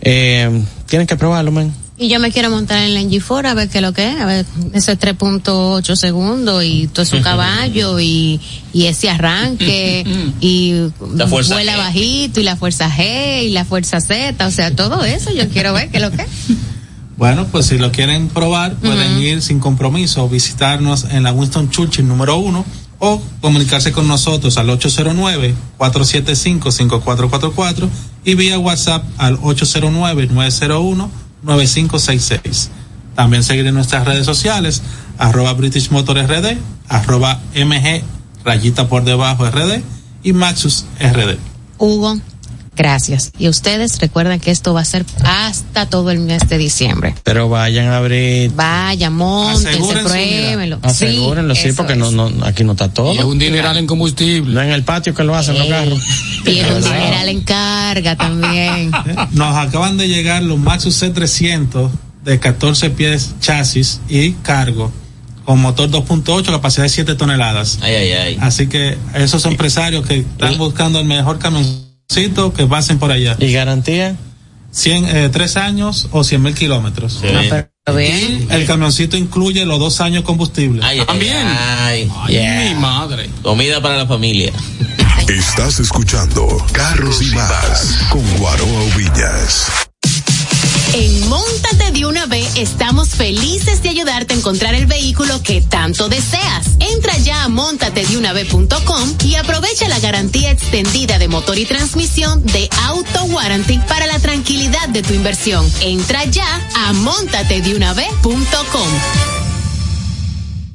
Eh, tienen que probarlo, man. Y yo me quiero montar en la NG4 a ver qué es lo que es. A ver, ese es 3.8 segundos y todo es un caballo y, y ese arranque y La fuerza vuela G. bajito y la fuerza G y la fuerza Z. O sea, todo eso yo quiero ver qué es lo que es. Bueno, pues si lo quieren probar, pueden ir sin compromiso, visitarnos en la Winston Churchill número uno o comunicarse con nosotros al 809-475-5444 y vía WhatsApp al 809-901-9566. También seguir en nuestras redes sociales, arroba British Motor arroba MG, rayita por debajo RD y Maxus RD. Hugo, gracias. Y ustedes recuerden que esto va a ser hasta todo el mes de diciembre. Pero vayan a abrir. Vaya, montense, Aseguren su pruébenlo. Asegúrenlo, sí, porque no, no, aquí no está todo. Y es un dineral en combustible. No en el patio que lo hacen los Ey, carros. Y es un dineral en carga también. Nos acaban de llegar los Maxus C300 de 14 pies chasis y cargo con motor 2.8, capacidad de 7 toneladas. Ay, ay, ay. Así que esos empresarios que están buscando el mejor camioncito, que pasen por allá. ¿Y garantía? 100, eh, tres años o 100 mil kilómetros. Sí. Pero bien. El camioncito incluye los dos años combustible. Ay, ay, También. ay. Ay, mi madre. Comida para la familia. Estás escuchando Carros y Más con Guaroa Villas. En Móntate de una vez estamos felices de ayudarte a encontrar el vehículo que tanto deseas. Entra ya a montatedeunavez.com y aprovecha la garantía extendida de motor y transmisión de Auto Warranty para la tranquilidad de tu inversión. Entra ya a montatedeunavez.com.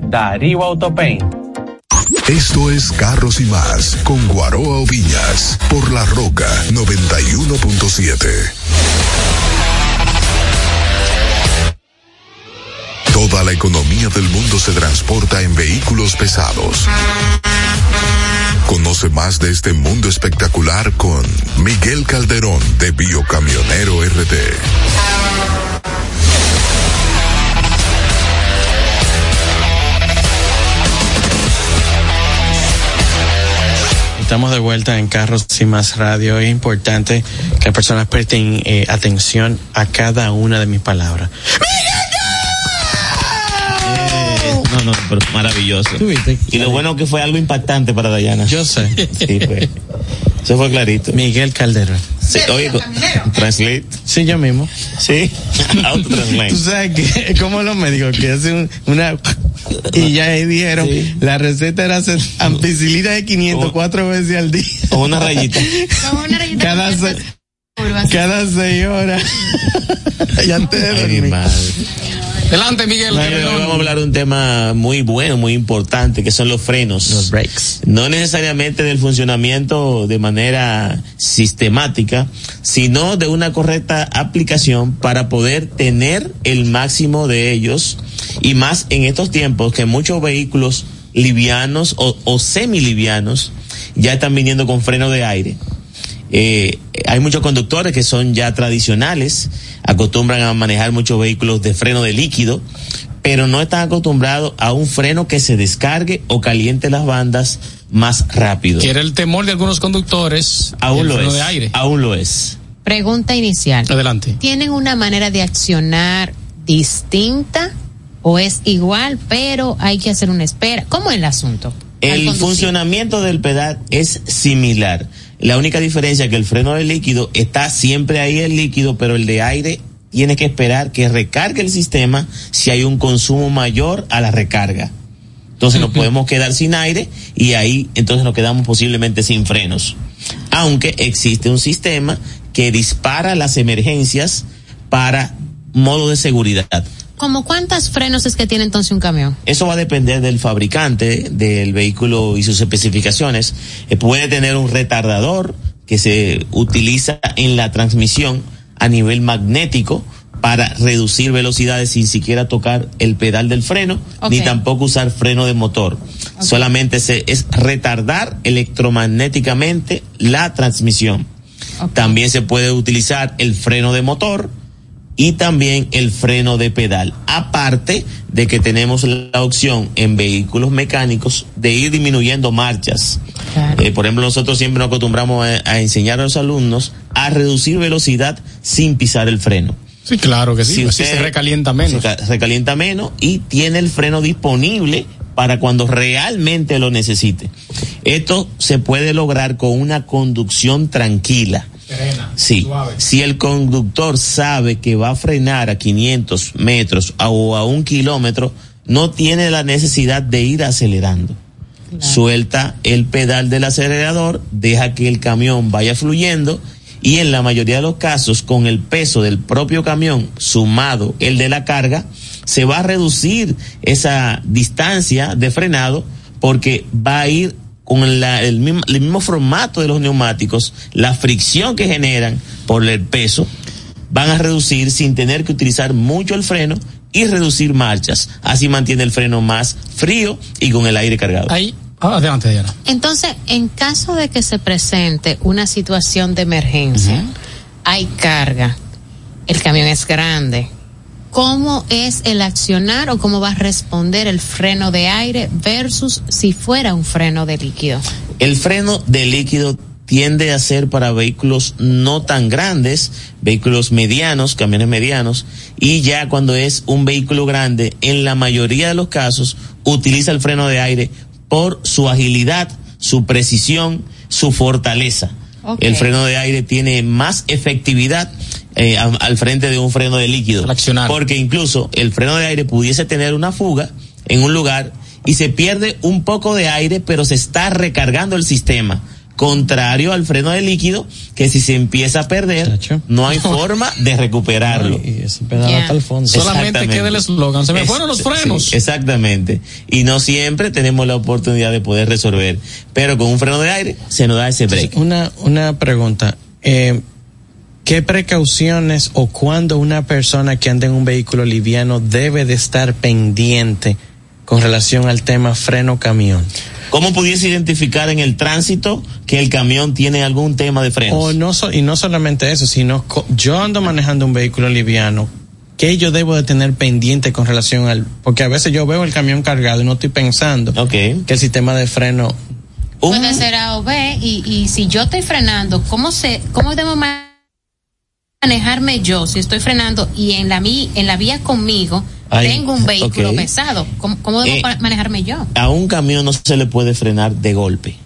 Darío Autopaint. Esto es Carros y más con Guaroa Oviñas por La Roca 91.7. Toda la economía del mundo se transporta en vehículos pesados. Conoce más de este mundo espectacular con Miguel Calderón de Biocamionero RD. Estamos de vuelta en Carros y Más Radio. Es importante que las personas presten eh, atención a cada una de mis palabras. Eh, no, no, pero maravilloso. Y lo bueno que fue algo impactante para Dayana. Yo sé. Sí, fue. Eso fue clarito. Miguel Calderón. Sí, oye, translate. Sí, yo mismo. Sí, autotranslate. Tú sabes que, como los médicos que hacen una y ya ahí dijeron, la receta era hacer ampicilina de 500 cuatro veces al día. O una rayita. cada, seis, cada seis horas. y antes de dormir. Adelante, Miguel. Hoy vamos a hablar de un tema muy bueno, muy importante, que son los frenos. Los brakes. No necesariamente del funcionamiento de manera sistemática, sino de una correcta aplicación para poder tener el máximo de ellos y más en estos tiempos que muchos vehículos livianos o, o semilivianos ya están viniendo con freno de aire. Eh, hay muchos conductores que son ya tradicionales, acostumbran a manejar muchos vehículos de freno de líquido, pero no están acostumbrados a un freno que se descargue o caliente las bandas más rápido. Que era el temor de algunos conductores. Aún lo es. de aire. Aún lo es. Pregunta inicial. Adelante. ¿Tienen una manera de accionar distinta o es igual, pero hay que hacer una espera? ¿Cómo es el asunto? El funcionamiento del pedal es similar. La única diferencia es que el freno de líquido está siempre ahí el líquido, pero el de aire tiene que esperar que recargue el sistema si hay un consumo mayor a la recarga. Entonces nos podemos quedar sin aire y ahí entonces nos quedamos posiblemente sin frenos. Aunque existe un sistema que dispara las emergencias para modo de seguridad. ¿Como cuántos frenos es que tiene entonces un camión? Eso va a depender del fabricante del vehículo y sus especificaciones. Eh, puede tener un retardador que se utiliza en la transmisión a nivel magnético para reducir velocidades sin siquiera tocar el pedal del freno, ni tampoco usar freno de motor. Solamente se, es retardar electromagnéticamente la transmisión. También se puede utilizar el freno de motor, y también el freno de pedal. Aparte de que tenemos la opción en vehículos mecánicos de ir disminuyendo marchas. Eh, por ejemplo, nosotros siempre nos acostumbramos a, a enseñar a los alumnos a reducir velocidad sin pisar el freno. Sí, claro que sí. Si así usted- se recalienta menos. Se ca- recalienta menos y tiene el freno disponible para cuando realmente lo necesite. Esto se puede lograr con una conducción tranquila. Sí, si el conductor sabe que va a frenar a 500 metros a- o a un kilómetro, no tiene la necesidad de ir acelerando. Suelta el pedal del acelerador, deja que el camión vaya fluyendo y en la mayoría de los casos con el peso del propio camión sumado el de la carga, se va a reducir esa distancia de frenado porque va a ir con la- el, mismo, el mismo formato de los neumáticos, la fricción que generan por el peso, van a reducir sin tener que utilizar mucho el freno y reducir marchas. Así mantiene el freno más frío y con el aire cargado. Ahí, ah, adelante, Diana. Entonces, en caso de que se presente una situación de emergencia, hay carga, el camión es grande, ¿cómo es el accionar o cómo va a responder el freno de aire versus si fuera un freno de líquido? El freno de líquido tiende a ser para vehículos no tan grandes, vehículos medianos, camiones medianos, y ya cuando es un vehículo grande, en la mayoría de los casos, utiliza el freno de aire por su agilidad, su precisión, su fortaleza. El freno de aire tiene más efectividad eh, a- al frente de un freno de líquido. Porque incluso el freno de aire pudiese tener una fuga en un lugar y se pierde un poco de aire, pero se está recargando el sistema. Contrario al freno de líquido, que si se empieza a perder, no hay forma de recuperarlo. pedal hasta el fondo. Solamente queda el eslogan. Se me Es- fueron los sí, frenos. exactamente. Y no siempre tenemos la oportunidad de poder resolver. Pero con un freno de aire se nos da ese break. Una, una pregunta. Eh, ¿Qué precauciones o cuándo una persona que anda en un vehículo liviano debe de estar pendiente con relación al tema freno camión? ¿Cómo pudiese identificar en el tránsito que el camión tiene algún tema de frenos? O no so- y no solamente eso, sino co- yo ando manejando un vehículo liviano. ¿Qué yo debo de tener pendiente con relación al...? Porque a veces yo veo el camión cargado y no estoy pensando que el sistema de freno... Puede ser A o B y, y si yo estoy frenando, ¿cómo se, cómo debo ma- manejarme yo si estoy frenando y en la mi, en la vía conmigo Ay, tengo un vehículo pesado? ¿Cómo, cómo debo Eh, manejarme yo? a un camión no se le puede frenar de golpe,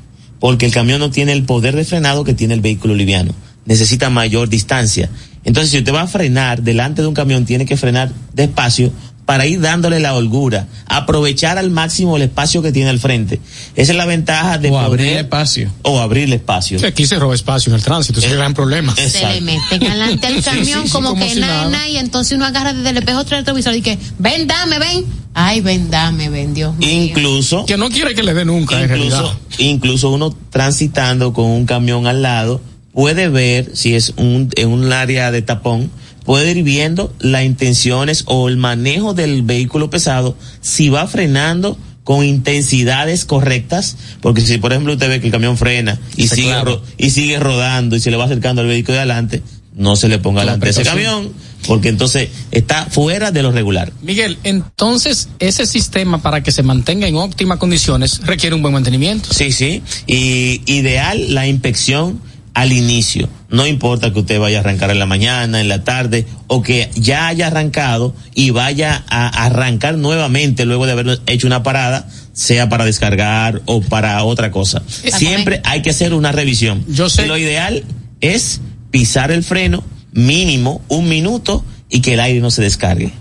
porque el camión no tiene el poder de frenado que tiene el vehículo liviano. Necesita mayor distancia. Entonces, si usted va a frenar delante de un camión, tiene que frenar despacio para ir dándole la holgura, aprovechar al máximo el espacio que tiene al frente. Esa es la ventaja de O abrir poder- espacio. O abrir espacio. Sí, aquí se roba espacio en el tránsito, ese es el gran problema. Se le meten adelante al camión como, que nada, nada, y entonces uno agarra desde el espejo otro retrovisor y que, ven, dame, ven. Ay, ven, dame, ven, Dios mío. Incluso. Que no quiere que le dé nunca, en realidad. Incluso, incluso uno transitando con un camión al lado puede ver si es un, en un área de tapón, puede ir viendo las intenciones o el manejo del vehículo pesado, si va frenando con intensidades correctas, porque si por ejemplo usted ve que el camión frena y Se sigue y sigue rodando y se le va acercando al vehículo de adelante, no se le ponga Con adelante ese camión, porque entonces está fuera de lo regular. Miguel, entonces ese sistema para que se mantenga en óptimas condiciones requiere un buen mantenimiento. Sí, sí. Y ideal la inspección al inicio. No importa que usted vaya a arrancar en la mañana, en la tarde, o que ya haya arrancado y vaya a arrancar nuevamente luego de haber hecho una parada, sea para descargar o para otra cosa. Siempre hay que hacer una revisión. Yo sé. Lo ideal es pisar el freno mínimo un minuto y que el aire no se descargue.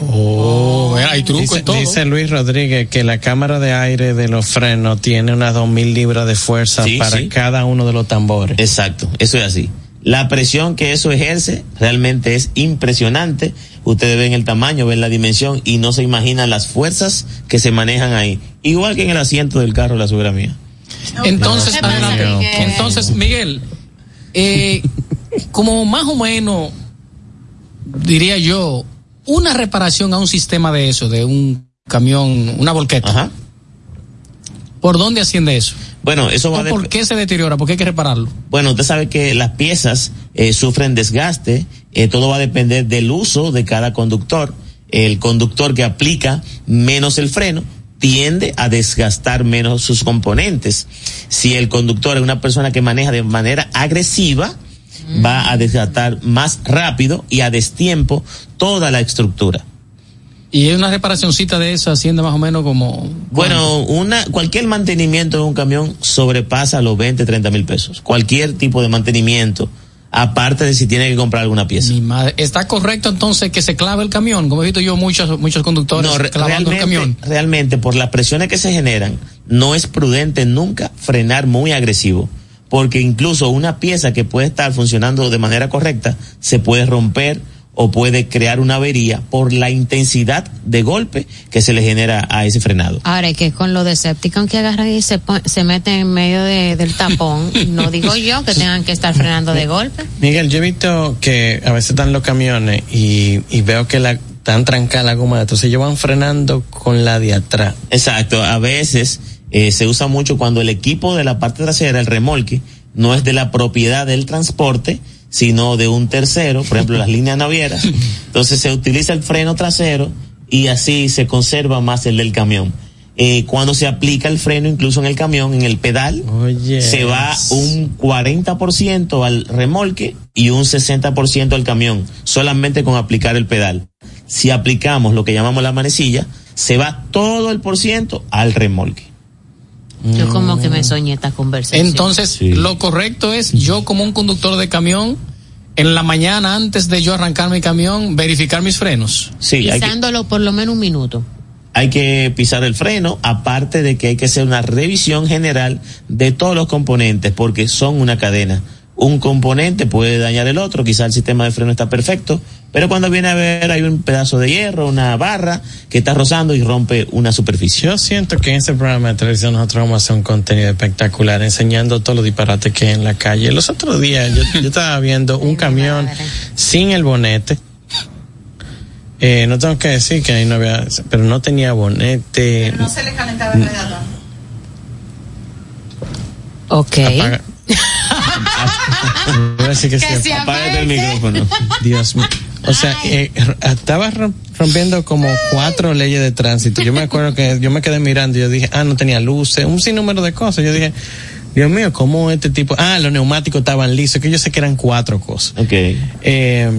Oh, hay truco dice, en todo. dice Luis Rodríguez que la cámara de aire de los frenos tiene unas dos mil libras de fuerza Sí, para sí. cada uno de los tambores. Exacto, eso es así. La presión que eso ejerce realmente es impresionante. Ustedes ven el tamaño, ven la dimensión y no se imaginan las fuerzas que se manejan ahí. Igual que en el asiento del carro, la suegra mía. Entonces, ¿Qué pasa, adelante. Miguel? Entonces, Miguel, eh, como más o menos, diría yo, una reparación a un sistema de eso, de un camión, una volqueta. ¿Por dónde asciende eso? Bueno, eso va ¿O de- ¿Por qué se deteriora? ¿Por qué hay que repararlo? Bueno, usted sabe que las piezas eh, sufren desgaste, eh, todo va a depender del uso de cada conductor. El conductor que aplica menos el freno tiende a desgastar menos sus componentes. Si el conductor es una persona que maneja de manera agresiva, va a desgastar más rápido y a destiempo toda la estructura. Y una reparacioncita de esa asciende más o menos como... Bueno, una, cualquier mantenimiento de un camión sobrepasa los 20, 30 mil pesos. Cualquier tipo de mantenimiento, aparte de si tiene que comprar alguna pieza. Mi madre, ¿Está correcto entonces que se clave el camión? Como he visto yo muchos, muchos conductores No, re- clavando el camión. realmente por las presiones que se generan, no es prudente nunca frenar muy agresivo, porque incluso una pieza que puede estar funcionando de manera correcta se puede romper o puede crear una avería por la intensidad de golpe que se le genera a ese frenado. Ahora, es que con los Decepticons que agarran y se, se meten en medio de- del tapón, no digo yo que tengan que estar frenando de golpe. Miguel, yo he visto que a veces están los camiones y, y veo que la están trancada la goma, entonces ellos van frenando con la de atrás. Exacto, a veces eh, se usa mucho cuando el equipo de la parte trasera, el remolque, no es de la propiedad del transporte, sino de un tercero, por ejemplo las líneas navieras. Entonces se utiliza el freno trasero y así se conserva más el del camión. eh, cuando se aplica el freno, incluso en el camión, en el pedal, se va un 40% al remolque y un 60% al camión, solamente con aplicar el pedal. Si aplicamos lo que llamamos la manecilla, se va todo el por ciento al remolque. Yo como que me soñé esta conversación. Entonces, lo correcto es yo como un conductor de camión, en la mañana antes de yo arrancar mi camión, verificar mis frenos. Sí, hay que- Pisándolo por lo menos un minuto. hay que pisar el freno, aparte de que hay que hacer una revisión general de todos los componentes, porque son una cadena. Un componente puede dañar el otro, quizá el sistema de freno está perfecto, pero cuando viene a ver hay un pedazo de hierro, una barra que está rozando y rompe una superficie. Yo siento que en este programa de televisión nosotros vamos a hacer un contenido espectacular enseñando todos los disparates que hay en la calle. Los otros días yo, yo estaba viendo un camión sin el bonete. Eh, no tengo que decir que ahí no había, pero no tenía bonete. No se le calentaba el radiador. Ok. Apaga- Que, Que se el micrófono. Dios mío. O sea, eh, r- estaba rom- rompiendo como cuatro leyes de tránsito. Yo me acuerdo que yo me quedé mirando y yo dije, ah, no tenía luces, un sinnúmero de cosas. Yo dije, Dios mío, ¿cómo este tipo? Ah, los neumáticos estaban lisos, que yo sé que eran cuatro cosas. Ok. Eh,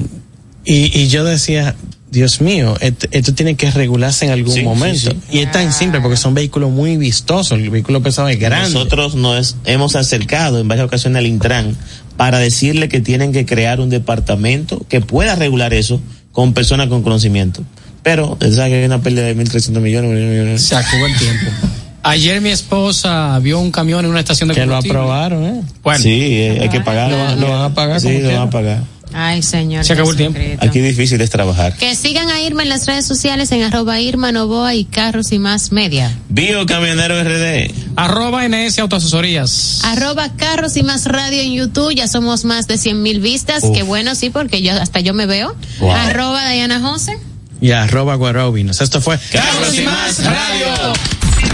y, y yo decía, Dios mío, esto tiene que regularse en algún Sí, momento. sí, sí. Y es tan simple porque son vehículos muy vistosos. El vehículo pesado es grande. Nosotros nos hemos acercado en varias ocasiones al Intran para decirle que tienen que crear un departamento que pueda regular eso con personas con conocimiento. Pero, ¿sabes que hay una pérdida de 1.300 millones? millones? Se acabó el tiempo. Ayer mi esposa vio un camión en una estación de Que lo combustible. aprobaron, ¿eh? Bueno. Sí, eh, hay que pagar. Lo, lo van a pagar Sí, como lo van a pagar. Ay, señor. Se acabó el tiempo. Aquí difícil es trabajar. Que sigan a Irma en las redes sociales en arroba Irma Novoa y Carros y Más Media. Bio Camionero RD. Arroba NS Autoasesorías. Arroba Carros y Más Radio en YouTube. Ya somos más de 100 mil vistas. Uf. Qué bueno, sí, porque yo hasta yo me veo. Wow. Arroba Diana Jose. Y arroba guarobinos. Esto fue Carlos y Más Radio.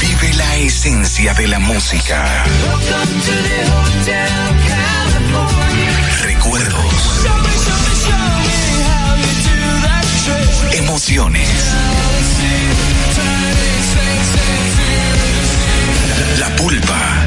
Vive la esencia de la música. Recuerdos. Emociones. La pulpa.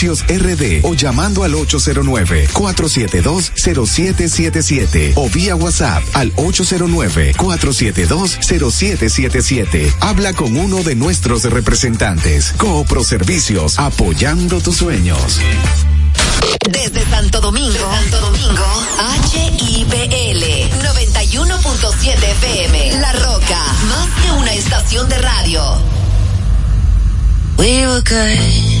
RD o llamando al 809-472-0777 o vía WhatsApp al 809-472-0777. Habla con uno de nuestros representantes. Coopro Servicios, apoyando tus sueños. Desde Santo Domingo, Santo Domingo, HIPL 91.7 FM. La Roca, más que una estación de radio. We were good,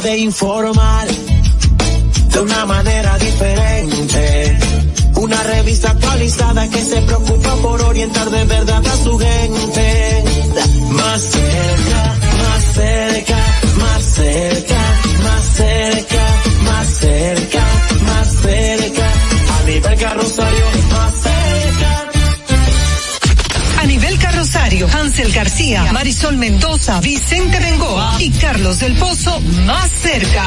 De informar de una manera diferente. Una revista actualizada que se preocupa por orientar de verdad a su gente. Más cerca, más cerca, más cerca, carrosario, Hansel García, Marisol Mendoza, Vicente Bengoa y Carlos del Pozo más cerca.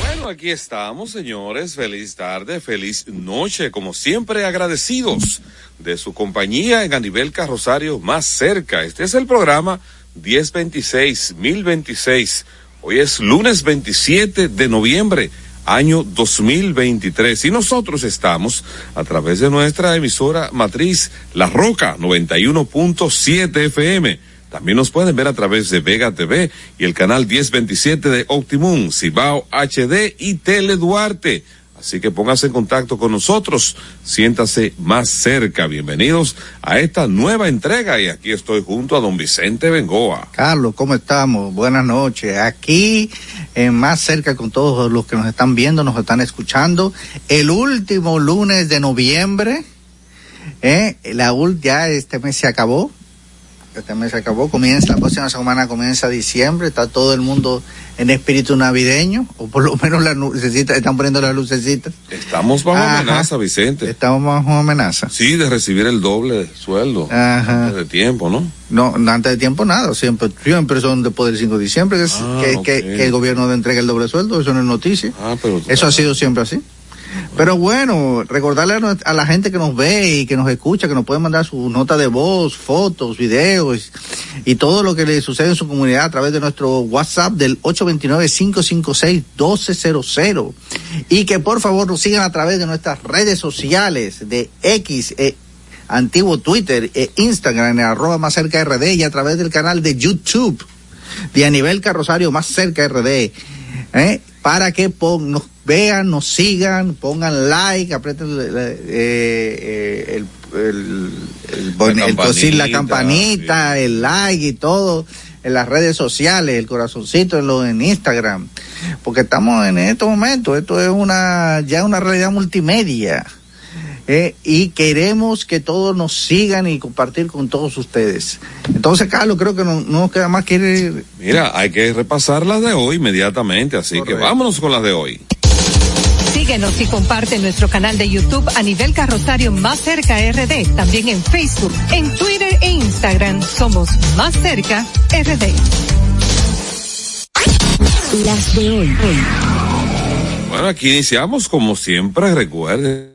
Bueno, aquí estamos, señores. Feliz tarde, feliz noche. Como siempre, agradecidos de su compañía en a nivel carrosario más cerca. Este es el programa 1026, 1026. Hoy es lunes 27 de noviembre año 2023 y nosotros estamos a través de nuestra emisora matriz La Roca 91.7 FM. También nos pueden ver a través de Vega TV y el canal 1027 de Optimum, Cibao HD y Tele Duarte. Así que póngase en contacto con nosotros, siéntase más cerca. Bienvenidos a esta nueva entrega y aquí estoy junto a don Vicente Bengoa. Carlos, ¿cómo estamos? Buenas noches. Aquí, eh, más cerca con todos los que nos están viendo, nos están escuchando. El último lunes de noviembre, eh, la ul ya este mes se acabó. Este mes se acabó, comienza, la próxima semana comienza diciembre, está todo el mundo en espíritu navideño, o por lo menos las lucecitas, están poniendo las lucecitas. Estamos bajo Ajá. amenaza, Vicente. Estamos bajo amenaza. Sí, de recibir el doble sueldo. Ajá. antes de tiempo, ¿no? No, antes de tiempo nada, siempre, siempre son después del 5 de diciembre que, es- Ah, que, ok. que- que el gobierno entrega el doble sueldo, eso no es noticia. Ah, pero Eso ha sido siempre así. Pero bueno, recordarle a, a la gente que nos ve y que nos escucha, que nos pueden mandar su nota de voz, fotos, videos y todo lo que le sucede en su comunidad a través de nuestro WhatsApp del 829-556-1200. Y que por favor nos sigan a través de nuestras redes sociales de X, eh, antiguo Twitter e Instagram en arroba más cerca RD y a través del canal de YouTube de a nivel carrosario más cerca RD. ¿Eh? Para que pon- nos vean, nos sigan, pongan like, aprieten el, eh, el, el, el, bon- el cosil, la campanita, el like y todo en las redes sociales, el corazoncito en, lo, en Instagram. Porque estamos en estos momentos, esto es una ya una realidad multimedia. Eh, y queremos que todos nos sigan y compartir con todos ustedes. Entonces, Carlos, creo que no, no nos queda más que ir. Mira, hay que repasar las de hoy inmediatamente, así que vámonos con las de hoy. Síguenos y comparte nuestro canal de YouTube a nivel carrosario más cerca RD. También en Facebook, en Twitter e Instagram somos más cerca RD. Las de hoy. Bueno, aquí iniciamos como siempre, recuerden